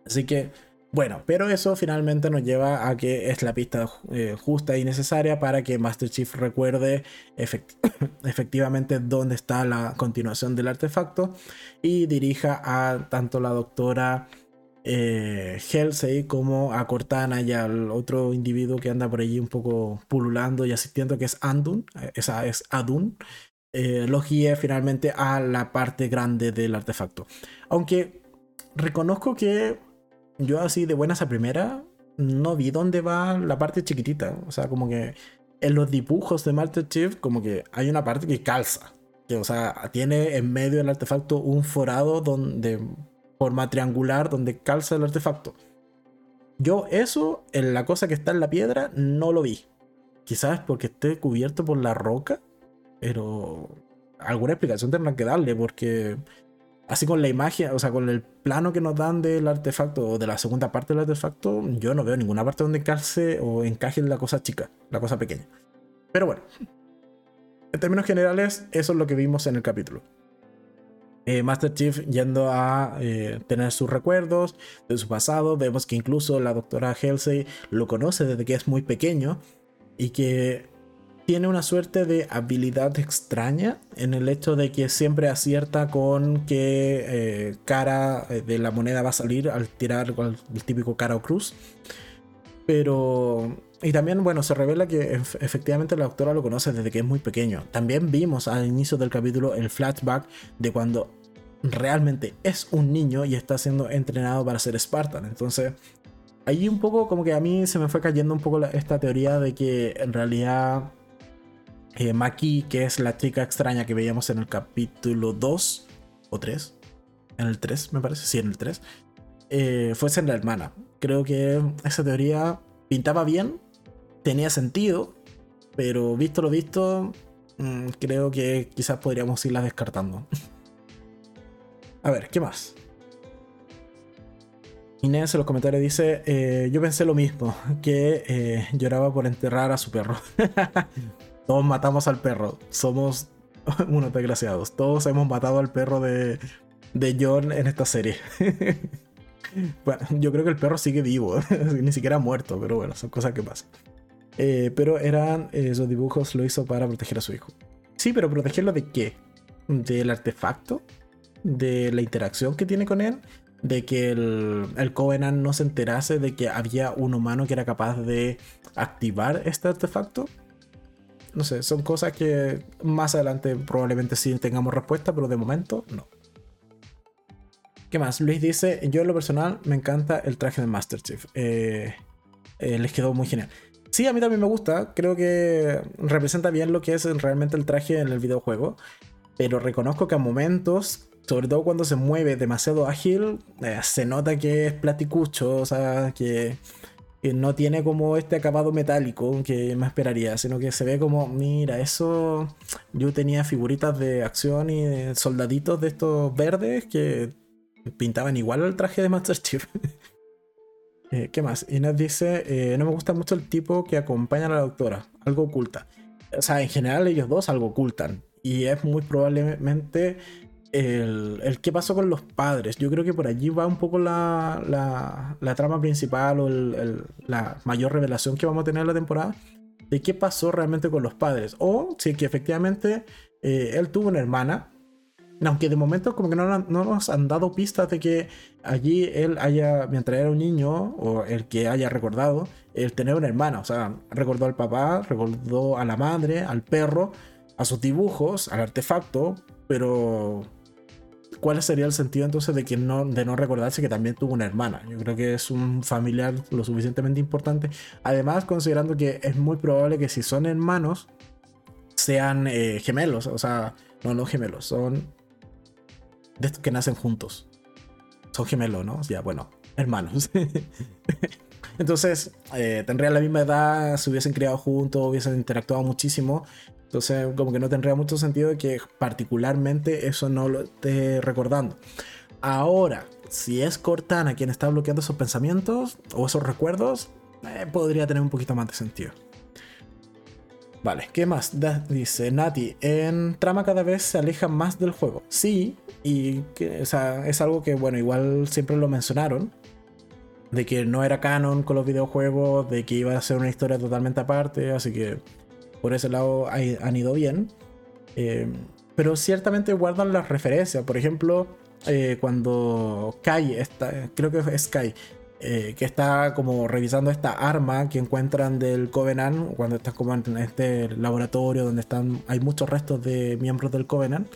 Así que bueno, pero eso finalmente nos lleva a que es la pista eh, justa y necesaria para que Master Chief recuerde efectivamente dónde está la continuación del artefacto y dirija a tanto la doctora eh, como a Cortana y al otro individuo que anda por allí un poco pululando y asistiendo, que es Andun, eh, esa es Adun, eh, los guíe finalmente a la parte grande del artefacto. Aunque reconozco que yo así de buenas a primera no vi dónde va la parte chiquitita. O sea, como que en los dibujos de Master Chief, como que hay una parte que calza. Que, o sea, tiene en medio del artefacto un forado donde, forma triangular donde calza el artefacto. Yo eso, en la cosa que está en la piedra, no lo vi. Quizás porque esté cubierto por la roca, pero alguna explicación tendrán que darle porque así con la imagen, o sea, con el plano que nos dan del artefacto o de la segunda parte del artefacto, yo no veo ninguna parte donde calce o encaje la cosa chica, la cosa pequeña. Pero bueno, en términos generales, eso es lo que vimos en el capítulo. Eh, Master Chief yendo a eh, tener sus recuerdos de su pasado. Vemos que incluso la doctora Halsey lo conoce desde que es muy pequeño y que tiene una suerte de habilidad extraña en el hecho de que siempre acierta con qué eh, cara eh, de la moneda va a salir al tirar el típico cara o cruz. Pero... Y también, bueno, se revela que efectivamente la doctora lo conoce desde que es muy pequeño. También vimos al inicio del capítulo el flashback de cuando realmente es un niño y está siendo entrenado para ser Spartan. Entonces, ahí un poco como que a mí se me fue cayendo un poco esta teoría de que en realidad eh, Maki, que es la chica extraña que veíamos en el capítulo 2 o 3, en el 3 me parece, sí, en el 3, eh, fuese la hermana. Creo que esa teoría pintaba bien, tenía sentido, pero visto lo visto, mm, creo que quizás podríamos irla descartando. A ver, ¿qué más? Inés en los comentarios dice, eh, yo pensé lo mismo, que eh, lloraba por enterrar a su perro. Todos matamos al perro. Somos unos desgraciados. Todos hemos matado al perro de, de John en esta serie. bueno, yo creo que el perro sigue vivo. Ni siquiera muerto, pero bueno, son cosas que pasan. Eh, pero eran esos dibujos lo hizo para proteger a su hijo. Sí, pero protegerlo de qué? Del artefacto, de la interacción que tiene con él, de que el, el Covenant no se enterase de que había un humano que era capaz de activar este artefacto no sé, son cosas que más adelante probablemente sí tengamos respuesta, pero de momento no. ¿Qué más? Luis dice, yo en lo personal me encanta el traje de Master Chief. Eh, eh, les quedó muy genial. Sí, a mí también me gusta. Creo que representa bien lo que es realmente el traje en el videojuego. Pero reconozco que a momentos, sobre todo cuando se mueve demasiado ágil, eh, se nota que es platicucho. O sea, que que no tiene como este acabado metálico que me esperaría, sino que se ve como, mira, eso yo tenía figuritas de acción y soldaditos de estos verdes que pintaban igual al traje de Master Chief. Eh, ¿Qué más? Inés dice, eh, no me gusta mucho el tipo que acompaña a la doctora, algo oculta. O sea, en general ellos dos algo ocultan. Y es muy probablemente el, el, qué pasó con los padres. Yo creo que por allí va un poco la, la, trama principal o la mayor revelación que vamos a tener en la temporada de qué pasó realmente con los padres. O si que efectivamente eh, él tuvo una hermana, aunque de momento como que no, no, nos han dado pistas de que allí él haya, mientras era un niño, o el que haya recordado, el tener una hermana. O sea, recordó al papá, recordó a la madre, al perro, a sus dibujos, al artefacto, pero ¿cuál sería el sentido entonces de, que no, de no recordarse que también tuvo una hermana? Yo creo que es un familiar lo suficientemente importante. Además, considerando que es muy probable que si son hermanos, sean eh, gemelos. O sea, no, no gemelos, son de estos que nacen juntos. Son gemelos, ¿no? Ya, bueno, hermanos. Entonces, eh, tendrían la misma edad, se hubiesen criado juntos, hubiesen interactuado muchísimo. Entonces, como que no tendría mucho sentido que particularmente eso no lo esté recordando. Ahora, si es Cortana quien está bloqueando esos pensamientos o esos recuerdos, eh, podría tener un poquito más de sentido. Vale, ¿qué más? dice Nati, en trama cada vez se aleja más del juego. Sí, y es algo que, bueno, igual siempre lo mencionaron. De que no era canon con los videojuegos, de que iba a ser una historia totalmente aparte, así que por ese lado han ido bien. Eh, pero ciertamente guardan las referencias. Por ejemplo, eh, cuando Kai, está, creo que es Kai, eh, que está como revisando esta arma que encuentran del Covenant, cuando están como en este laboratorio donde están, hay muchos restos de miembros del Covenant.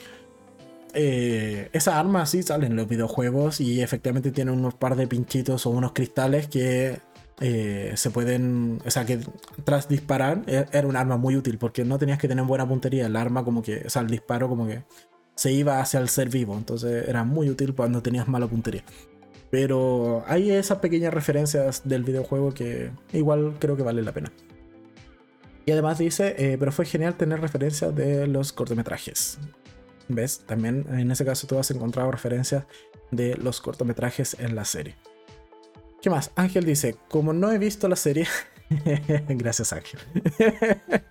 Esa arma sí sale en los videojuegos y efectivamente tiene unos par de pinchitos o unos cristales que se pueden, o sea, que tras disparar e-, era un arma muy útil porque no tenías que tener buena puntería. El arma como que, o sea, el disparo como que se iba hacia el ser vivo, entonces era muy útil cuando tenías mala puntería. Pero hay esas pequeñas referencias del videojuego que igual creo que vale la pena. Y además dice, eh, pero fue genial tener referencias de los cortometrajes. ¿Ves? También en ese caso tú has encontrado referencias de los cortometrajes en la serie. ¿Qué más? Ángel dice, como no he visto la serie... Gracias Ángel.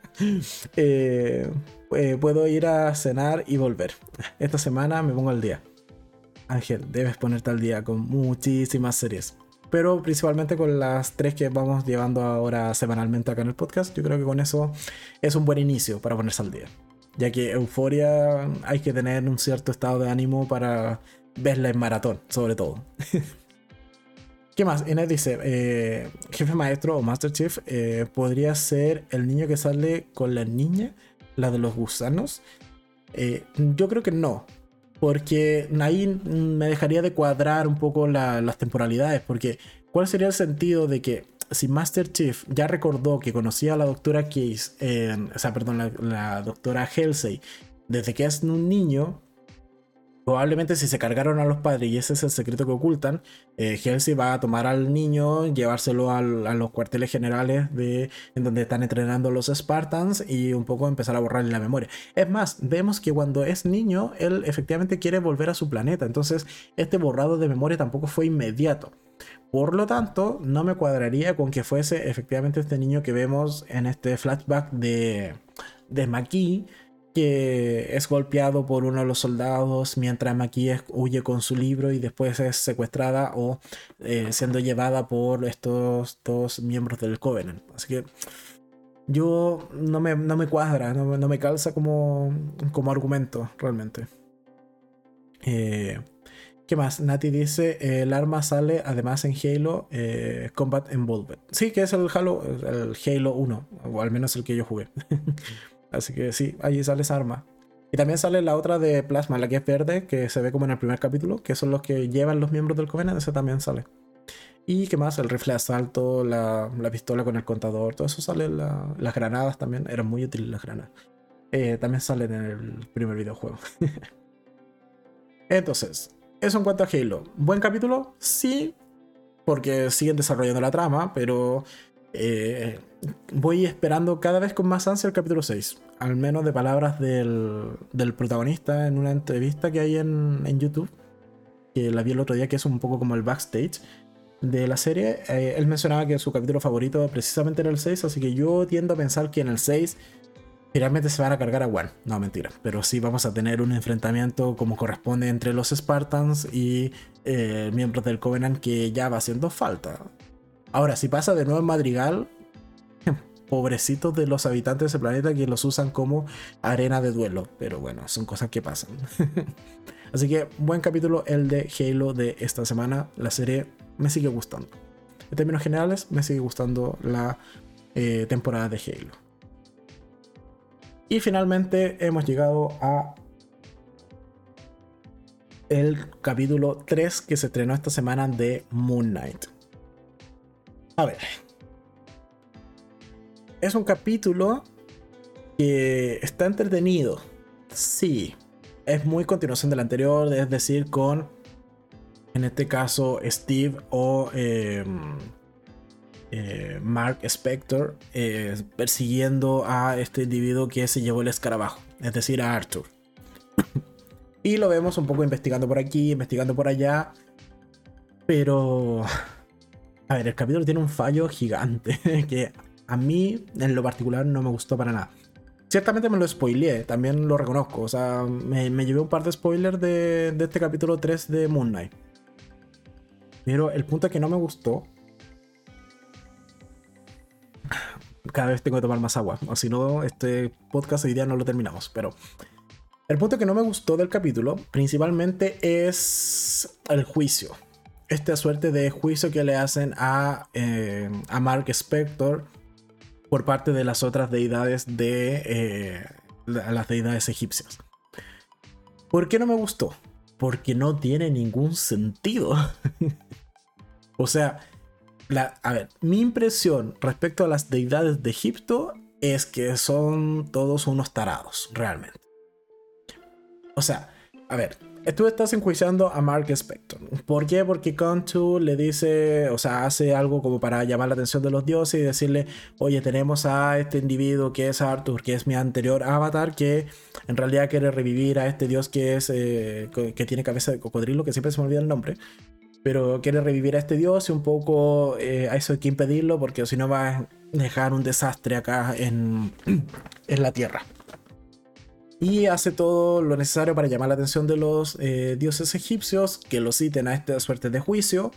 eh, eh, puedo ir a cenar y volver. Esta semana me pongo al día. Ángel, debes ponerte al día con muchísimas series. Pero principalmente con las tres que vamos llevando ahora semanalmente acá en el podcast. Yo creo que con eso es un buen inicio para ponerse al día. Ya que Euforia hay que tener un cierto estado de ánimo para verla en maratón, sobre todo. ¿Qué más? Inés dice, eh, jefe maestro o Master Chief eh, podría ser el niño que sale con la niña la de los gusanos? Eh, yo creo que no. Porque ahí me dejaría de cuadrar un poco las temporalidades. Porque, ¿cuál sería el sentido de que si Master Chief ya recordó que conocía a la doctora Case, o sea, perdón, la, la doctora Halsey, desde que es un niño, Probablemente si se cargaron a los padres y ese es el secreto que ocultan, eh, va a tomar al niño, llevárselo a los cuarteles generales de, en donde están entrenando los Spartans y un poco empezar a borrarle la memoria. Es más, vemos que cuando es niño, él efectivamente quiere volver a su planeta, entonces este borrado de memoria tampoco fue inmediato. Por lo tanto, no me cuadraría con que fuese efectivamente este niño que vemos en este flashback de, de que es golpeado por uno de los soldados mientras Maki huye con su libro y después es secuestrada o eh, siendo llevada por estos dos miembros del Covenant. Así que yo no me, no me cuadra, no, me calza como, como argumento realmente. Eh, ¿Qué más? Nati dice, el arma sale además en Halo eh, Combat Involved. Sí, que es el Halo, el Halo 1, o al menos el que yo jugué. Así que sí, allí sale esa arma. Y también sale la otra de Plasma, la que es verde, que se ve como en el primer capítulo, que son los que llevan los miembros del Covenant, ese también sale. Y qué más, el rifle de asalto, la, pistola con el contador, todo eso sale, las granadas también, eran muy útiles las granadas. Eh, también salen en el primer videojuego. Entonces, eso en cuanto a Halo. ¿Buen capítulo? Sí, porque siguen desarrollando la trama, pero eh, voy esperando cada vez con más ansia el capítulo 6. Al menos de palabras del, protagonista en una entrevista que hay en, YouTube, que la vi el otro día, que es un poco como el backstage de la serie. Eh, él mencionaba que su capítulo favorito precisamente era el 6, así que yo tiendo a pensar que en el 6 finalmente se van a cargar a One. No, mentira. Pero sí vamos a tener un enfrentamiento como corresponde entre los Spartans y eh, miembros del Covenant que ya va haciendo falta. Ahora, si pasa de nuevo en Madrigal, pobrecitos de los habitantes de ese planeta que los usan como arena de duelo. Pero bueno, son cosas que pasan. Así que buen capítulo el de Halo de esta semana. La serie me sigue gustando. En términos generales, me sigue gustando la eh, temporada de Halo. Y finalmente hemos llegado a el capítulo 3 que se estrenó esta semana de Moon Knight. A ver. Es un capítulo que está entretenido. Sí. Es muy continuación del anterior, es decir, con, en este caso, Steve o em, eh, Mark Spector eh, persiguiendo a este individuo que se llevó el escarabajo, es decir, a Arthur. Y lo vemos un poco investigando por aquí, investigando por allá. Pero... A ver, el capítulo tiene un fallo gigante que a mí en lo particular no me gustó para nada. Ciertamente me lo spoileé, también lo reconozco. O sea, me, llevé un par de spoilers de, este capítulo 3 de Moon Knight. Pero el punto que no me gustó. Cada vez tengo que tomar más agua. O si no, este podcast hoy día no lo terminamos. Pero el punto que no me gustó del capítulo, principalmente, es el juicio. Esta suerte de juicio que le hacen a, eh, a Mark Spector por parte de las otras deidades de eh, las deidades egipcias. ¿Por qué no me gustó? Porque no tiene ningún sentido. o sea, a ver, mi impresión respecto a las deidades de Egipto es que son todos unos tarados, realmente. O sea, a ver, tú estás enjuiciando a Mark Spector. ¿Por qué? Porque Contu le dice, o sea, hace algo como para llamar la atención de los dioses y decirle, oye, tenemos a este individuo que es Arthur, que es mi anterior avatar, que en realidad quiere revivir a este dios que es, eh, que tiene cabeza de cocodrilo, que siempre se me olvida el nombre. Pero quiere revivir a este dios y un poco eh, a eso hay que impedirlo porque si no va a dejar un desastre acá en, en la tierra y hace todo lo necesario para llamar la atención de los eh, dioses egipcios que lo citen a esta suerte de juicio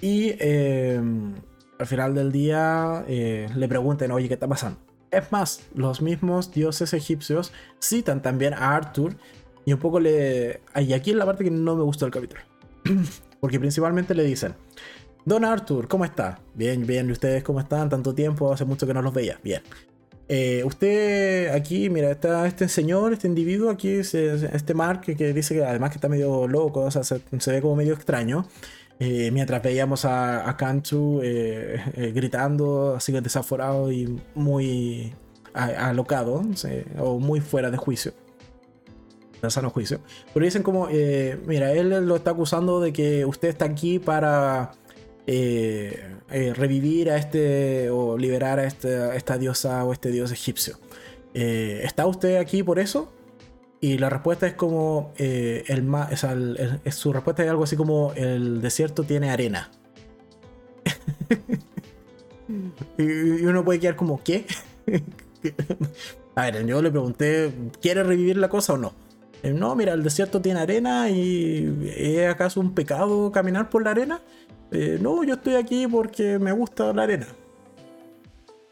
y em, al final del día eh, le pregunten, oye, ¿qué está pasando? Es más, los mismos dioses egipcios citan también a Arthur y un poco le... Y aquí es la parte que no me gustó del capítulo. Porque principalmente le dicen, Don Arthur, ¿cómo está? Bien, bien, ¿y ustedes cómo están? Tanto tiempo, hace mucho que no los veía. Bien. Eh, usted aquí, mira, está este señor, este individuo aquí, este Mark, que dice que además que está medio loco, se, ve como medio extraño. Eh, mientras veíamos a, a Kanchu eh, gritando, así que desaforado y muy alocado, o muy fuera de juicio. De sano juicio. Pero dicen como, mira, él lo está acusando de que usted está aquí para eh, eh, revivir a este o liberar a, este, esta diosa o este dios egipcio. Eh, ¿Está usted aquí por eso? Y la respuesta es como el, su respuesta es algo así como el desierto tiene arena. y uno puede quedar como ¿qué? a ver, yo le pregunté ¿quiere revivir la cosa o no? No, mira, el desierto tiene arena y ¿es acaso un pecado caminar por la arena? Eh, no, yo estoy aquí porque me gusta la arena.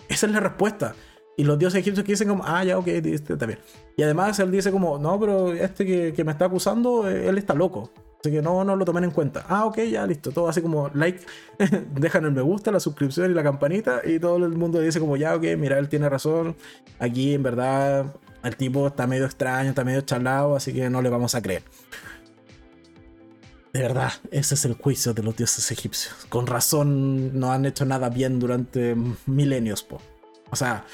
Esa es la respuesta. Y los dioses egipcios que dicen como, ah, ya, ok, está bien. Y además él dice como, no, pero este que, me está acusando, eh, él está loco. Así que no, no lo tomen en cuenta. Ah, ok, ya, listo. Todo así como like, dejan el me gusta, la suscripción y la campanita. Y todo el mundo dice como, ya, ok, mira, él tiene razón. Aquí en verdad el tipo está medio extraño, está medio charlado, así que no le vamos a creer. De verdad, ese es el juicio de los dioses egipcios. Con razón no han hecho nada bien durante milenios, po. O sea,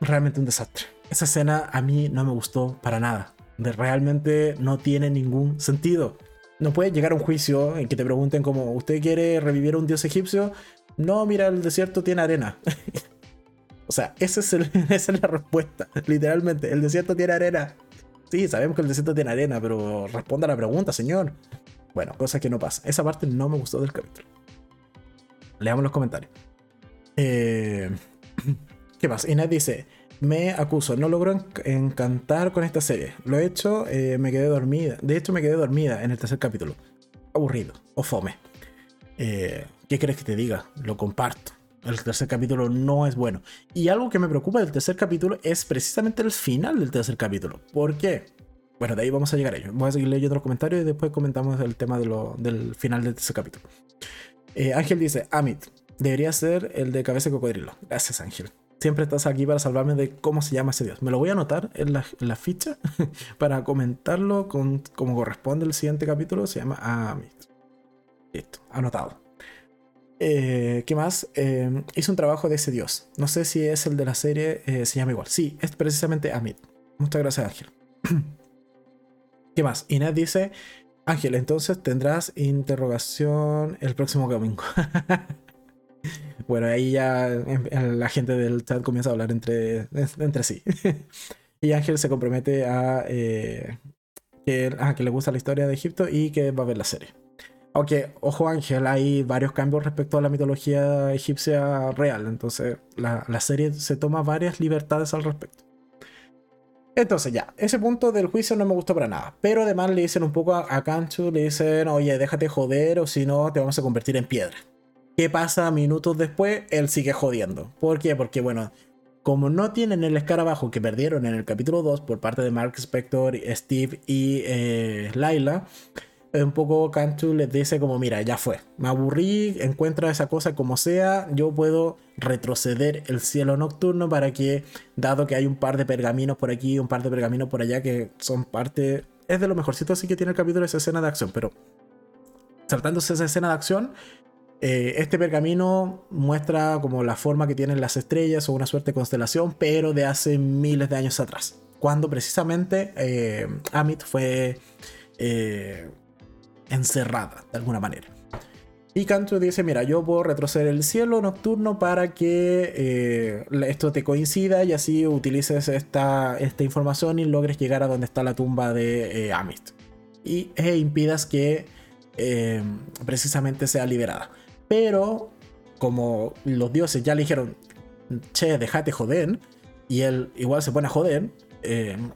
realmente un desastre. Esa escena a mí no me gustó para nada. De realmente no tiene ningún sentido. No puede llegar a un juicio en que te pregunten como, ¿usted quiere revivir a un dios egipcio? No, mira, el desierto tiene arena. o sea, esa es, esa es la respuesta. Literalmente, el desierto tiene arena. Sí, sabemos que el desierto tiene arena, pero responda la pregunta, señor. Bueno, cosa que no pasa. Esa parte no me gustó del capítulo. Leamos los comentarios. Eh, ¿Qué más? Inés dice: Me acuso, no logro encantar con esta serie. Lo he hecho, eh, me quedé dormida. De hecho, me quedé dormida en el tercer capítulo. Aburrido o fome. Eh, ¿Qué crees que te diga? Lo comparto. El tercer capítulo no es bueno. Y algo que me preocupa del tercer capítulo es precisamente el final del tercer capítulo. ¿Por qué? Bueno, de ahí vamos a llegar a ello. Voy a seguir leyendo los comentarios y después comentamos el tema del final del tercer capítulo. Eh, Ángel dice, Amit, debería ser el de cabeza de cocodrilo. Gracias, Ángel. Siempre estás aquí para salvarme de cómo se llama ese dios. Me lo voy a anotar en la, ficha para comentarlo con, como corresponde el siguiente capítulo. Se llama Amit. Listo, anotado. Eh, ¿Qué más? Eh, hizo un trabajo de ese dios. No sé si es el de la serie, eh, se llama igual. Sí, es precisamente Amit. Muchas gracias, Ángel. ¿Qué más? Inés dice, Ángel, entonces tendrás interrogación el próximo domingo. bueno, ahí ya la gente del chat comienza a hablar entre, entre sí. Y Ángel se compromete a, eh, que, que le gusta la historia de Egipto y que va a ver la serie. Aunque, ojo Ángel, hay varios cambios respecto a la mitología egipcia real. Entonces, la, la serie se toma varias libertades al respecto. Entonces ya, ese punto del juicio no me gustó para nada. Pero además le dicen un poco a, a Kanchu, le dicen, oye, déjate joder o si no te vamos a convertir en piedra. ¿Qué pasa minutos después? Él sigue jodiendo. ¿Por qué? Porque bueno, como no tienen el escarabajo que perdieron en el capítulo 2 por parte de Mark Spector, Steve y eh, Laila, un poco Cantu les dice como, mira, ya fue, me aburrí, encuentra esa cosa como sea, yo puedo retroceder el cielo nocturno para que, dado que hay un par de pergaminos por aquí, un par de pergaminos por allá que son parte, es de lo mejorcito así que tiene el capítulo esa escena de acción, pero saltándose esa escena de acción, eh, este pergamino muestra como la forma que tienen las estrellas o una suerte de constelación, pero de hace miles de años atrás, cuando precisamente eh, Amit fue... Eh, encerrada de alguna manera. Y Canto dice, mira, yo puedo retroceder el cielo nocturno para que eh, esto te coincida y así utilices esta, esta, información y logres llegar a donde está la tumba de eh, Amit. Y e impidas que eh, precisamente sea liberada. Pero como los dioses ya le dijeron, che, déjate joder, y él igual se pone a joder,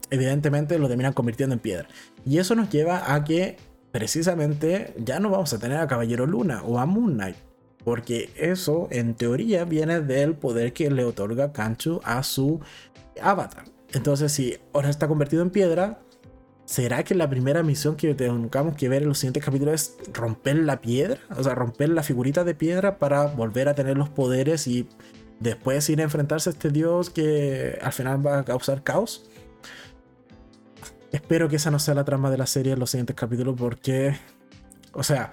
evidentemente lo terminan convirtiendo en piedra. Y eso nos lleva a que precisamente ya no vamos a tener a Caballero Luna o a Moon Knight. Porque eso, en teoría, viene del poder que le otorga Kanchu a su avatar. Entonces, si ahora está convertido en piedra, ¿será que la primera misión que tengamos que ver en los siguientes capítulos es romper la piedra? O sea, romper la figurita de piedra para volver a tener los poderes y después ir a enfrentarse a este dios que al final va a causar caos? Espero que esa no sea la trama de la serie en los siguientes capítulos porque, o sea,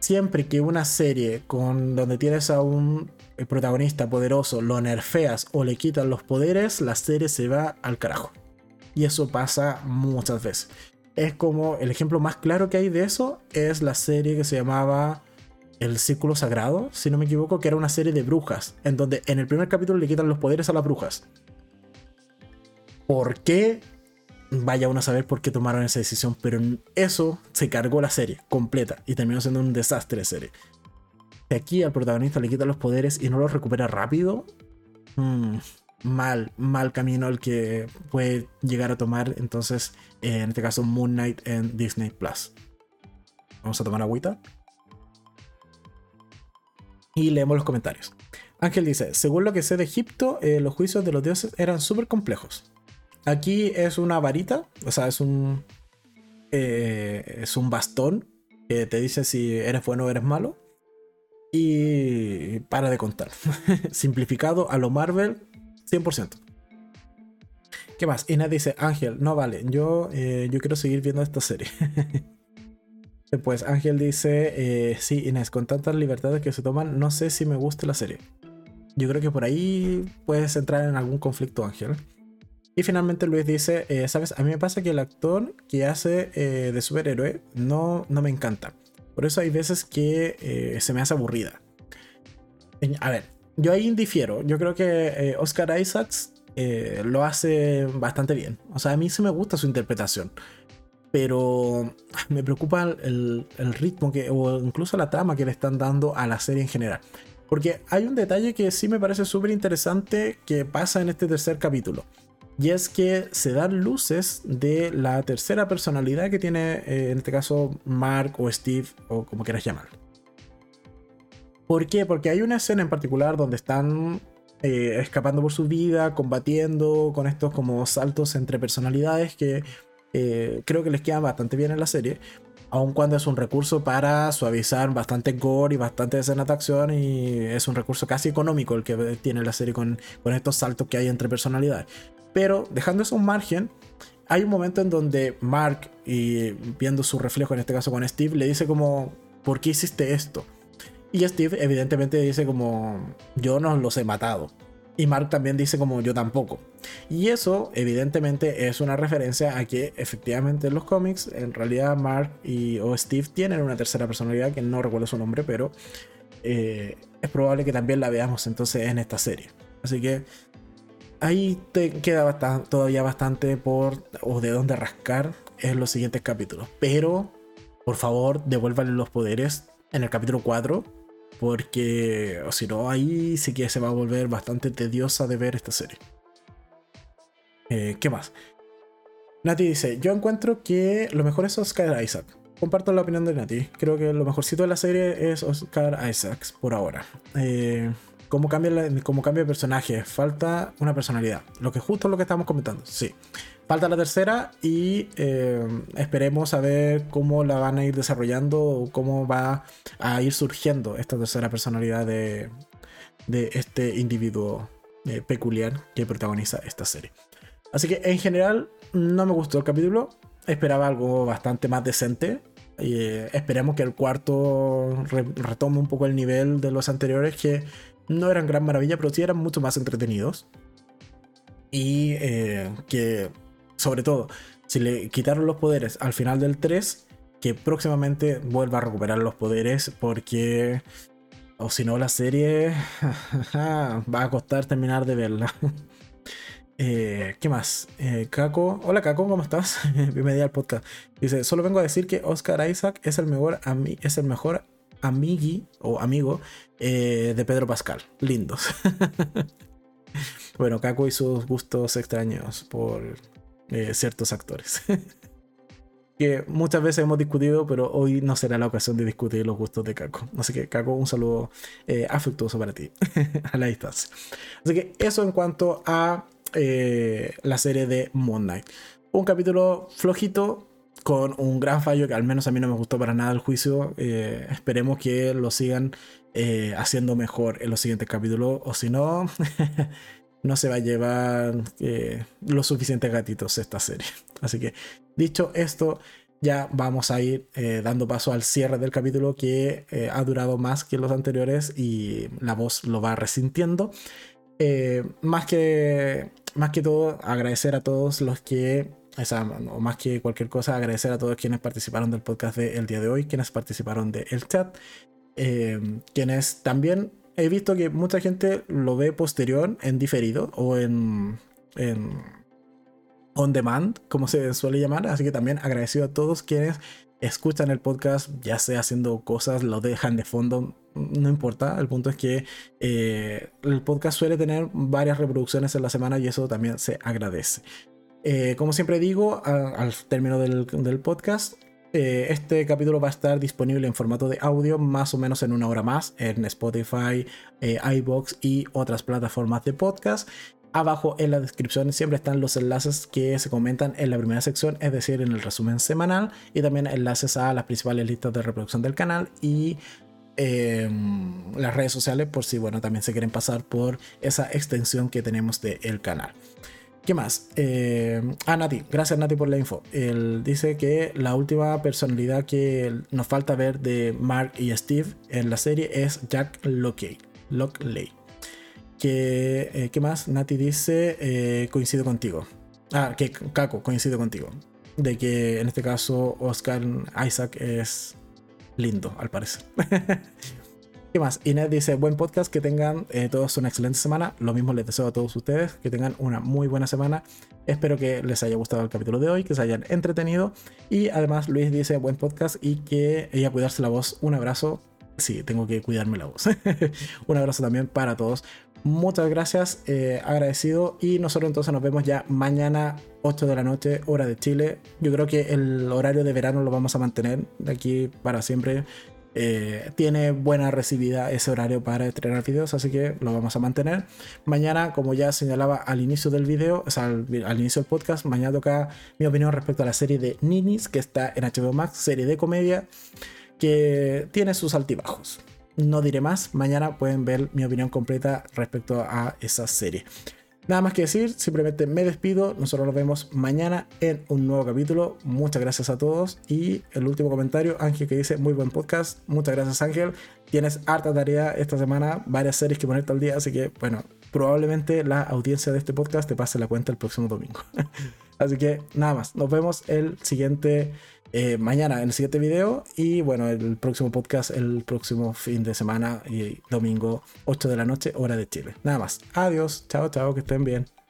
siempre que una serie con donde tienes a un protagonista poderoso lo nerfeas o le quitan los poderes, la serie se va al carajo. Y eso pasa muchas veces. Es como el ejemplo más claro que hay de eso es la serie que se llamaba El Círculo Sagrado, si no me equivoco, que era una serie de brujas, en donde en el primer capítulo le quitan los poderes a las brujas. ¿Por qué? Vaya uno a saber por qué tomaron esa decisión, pero eso se cargó la serie completa y terminó siendo un desastre de serie. Si aquí al protagonista le quitan los poderes y no los recupera rápido, mm, mal, mal camino el que puede llegar a tomar entonces, en este caso, Moon Knight en Disney Plus. Vamos a tomar agüita. Y leemos los comentarios. Ángel dice, según lo que sé de Egipto, eh, los juicios de los dioses eran súper complejos. Aquí es una varita, o sea, es un. Eh, es un bastón que te dice si eres bueno o eres malo. Y para de contar. Simplificado a lo Marvel, 100%. ¿Qué más? Inés dice: Ángel, no vale, yo, eh, yo quiero seguir viendo esta serie. Pues Ángel dice: eh, Sí, Inés, con tantas libertades que se toman, no sé si me gusta la serie. Yo creo que por ahí puedes entrar en algún conflicto, Ángel. Y finalmente Luis dice, eh, sabes, a mí me pasa que el actor que hace eh, de superhéroe no, no me encanta. Por eso hay veces que eh, se me hace aburrida. A ver, yo ahí difiero. Yo creo que Oscar Isaacs lo hace bastante bien. O sea, a mí sí me gusta su interpretación. Pero me preocupa el, el ritmo que, o incluso la trama que le están dando a la serie en general. Porque hay un detalle que sí me parece súper interesante que pasa en este tercer capítulo. Y es que se dan luces de la tercera personalidad que tiene, eh, en este caso, Mark o Steve, o como quieras llamar. ¿Por qué? Porque hay una escena en particular donde están eh, escapando por su vida, combatiendo con estos como saltos entre personalidades que eh, creo que les quedan bastante bien en la serie. Aun cuando es un recurso para suavizar bastante gore y bastante escena de acción, y es un recurso casi económico el que tiene la serie con, con estos saltos que hay entre personalidades. Pero dejando eso un margen, hay un momento en donde Mark, y viendo su reflejo en este caso con Steve, le dice como, ¿por qué hiciste esto? Y Steve evidentemente dice como, yo no los he matado. Y Mark también dice como, yo tampoco. Y eso evidentemente es una referencia a que efectivamente en los cómics, en realidad Mark y o Steve tienen una tercera personalidad, que no recuerdo su nombre, pero eh, es probable que también la veamos entonces en esta serie. Así que ahí te queda todavía bastante por o de dónde rascar en los siguientes capítulos. Pero, por favor, devuélvanle los poderes en el capítulo 4. Porque, o si no, ahí sí que se va a volver bastante tediosa de ver esta serie. Eh, ¿Qué más? Nati dice: Yo encuentro que lo mejor es Oscar Isaac. Comparto la opinión de Nati. Creo que lo mejorcito de la serie es Oscar Isaac por ahora. Eh, cómo cambia, cómo cambia el personaje. Falta una personalidad. Lo que justo lo que estamos comentando. Sí. Falta la tercera y eh, esperemos a ver cómo la van a ir desarrollando o cómo va a ir surgiendo esta tercera personalidad de, de este individuo eh, peculiar que protagoniza esta serie. Así que en general no me gustó el capítulo. Esperaba algo bastante más decente. Eh, esperemos que el cuarto retome un poco el nivel de los anteriores, que no eran gran maravilla, pero sí eran mucho más entretenidos. Y eh, que, sobre todo, si le quitaron los poderes al final del 3, que próximamente vuelva a recuperar los poderes, porque. O si no, la serie va a costar terminar de verla. Eh, ¿Qué más? Eh, Caco. Hola Caco, ¿cómo estás? Bienvenida al podcast. Dice, solo vengo a decir que Oscar Isaac es el mejor, es el mejor amigui o amigo eh, de Pedro Pascal. Lindos. bueno, Caco y sus gustos extraños por ciertos actores. que muchas veces hemos discutido, pero hoy no será la ocasión de discutir los gustos de Caco. Así que, Caco, un saludo afectuoso para ti, a la distancia. Así que eso en cuanto a eh, la serie de Moon. Un capítulo flojito, con un gran fallo que al menos a mí no me gustó para nada el juicio. Eh, esperemos que lo sigan eh, haciendo mejor en los siguientes capítulos, o si no, no se va a llevar los suficientes gatitos esta serie. Así que, dicho esto, ya vamos a ir dando paso al cierre del capítulo que ha durado más que los anteriores y la voz lo va resintiendo. más que más que todo, agradecer a todos los que, o, más que cualquier cosa, agradecer a todos quienes participaron del podcast del día de hoy, quienes participaron del chat, eh, quienes también he visto que mucha gente lo ve posterior, en diferido o en, on demand, como se suele llamar. Así que también agradecido a todos quienes escuchan el podcast, ya sea haciendo cosas, lo dejan de fondo, no importa. El punto es que eh, el podcast suele tener varias reproducciones en la semana y eso también se agradece. Eh, como siempre digo, al término del, podcast, eh, este capítulo va a estar disponible en formato de audio más o menos en una hora más en Spotify, iBox y otras plataformas de podcast. Abajo en la descripción siempre están los enlaces que se comentan en la primera sección, es decir, en el resumen semanal, y también enlaces a las principales listas de reproducción del canal y em, las redes sociales por si bueno también se quieren pasar por esa extensión que tenemos del canal. ¿Qué más? Eh, ah, Nati, gracias Nati por la info. Él dice que la última personalidad que nos falta ver de Mark y Steve en la serie es Jack Lockley. Lockley. Eh, ¿Qué más? Nati dice, eh, coincido contigo. Ah, que Caco, coincido contigo. De que en este caso Oscar Isaac es lindo, al parecer. ¿Qué más? Inés dice, buen podcast, que tengan eh, todos una excelente semana. Lo mismo les deseo a todos ustedes, que tengan una muy buena semana. Espero que les haya gustado el capítulo de hoy, que se hayan entretenido. Y además Luis dice, buen podcast y que ella cuidarse la voz. Un abrazo. Sí, tengo que cuidarme la voz. Un abrazo también para todos. Muchas gracias, eh, agradecido. Y nosotros entonces nos vemos ya mañana, 8 de la noche, hora de Chile. Yo creo que el horario de verano lo vamos a mantener de aquí para siempre. Eh, tiene buena recibida ese horario para estrenar videos, así que lo vamos a mantener. Mañana, como ya señalaba al inicio del video, o sea, al, al, inicio del podcast, mañana toca mi opinión respecto a la serie de Ninis, que está en HBO Max, serie de comedia, que tiene sus altibajos. No diré más, mañana pueden ver mi opinión completa respecto a esa serie. Nada más que decir, simplemente me despido. Nosotros nos vemos mañana en un nuevo capítulo. Muchas gracias a todos. Y el último comentario, Ángel que dice, muy buen podcast. Muchas gracias Ángel. Tienes harta tarea esta semana, varias series que ponerte al día, así que bueno, probablemente la audiencia de este podcast te pase la cuenta el próximo domingo. así que nada más, nos vemos el siguiente eh, mañana en el siguiente video y bueno, el próximo podcast el próximo fin de semana y domingo 8 de la noche, hora de Chile. Nada más. Adiós, chao, chao, que estén bien.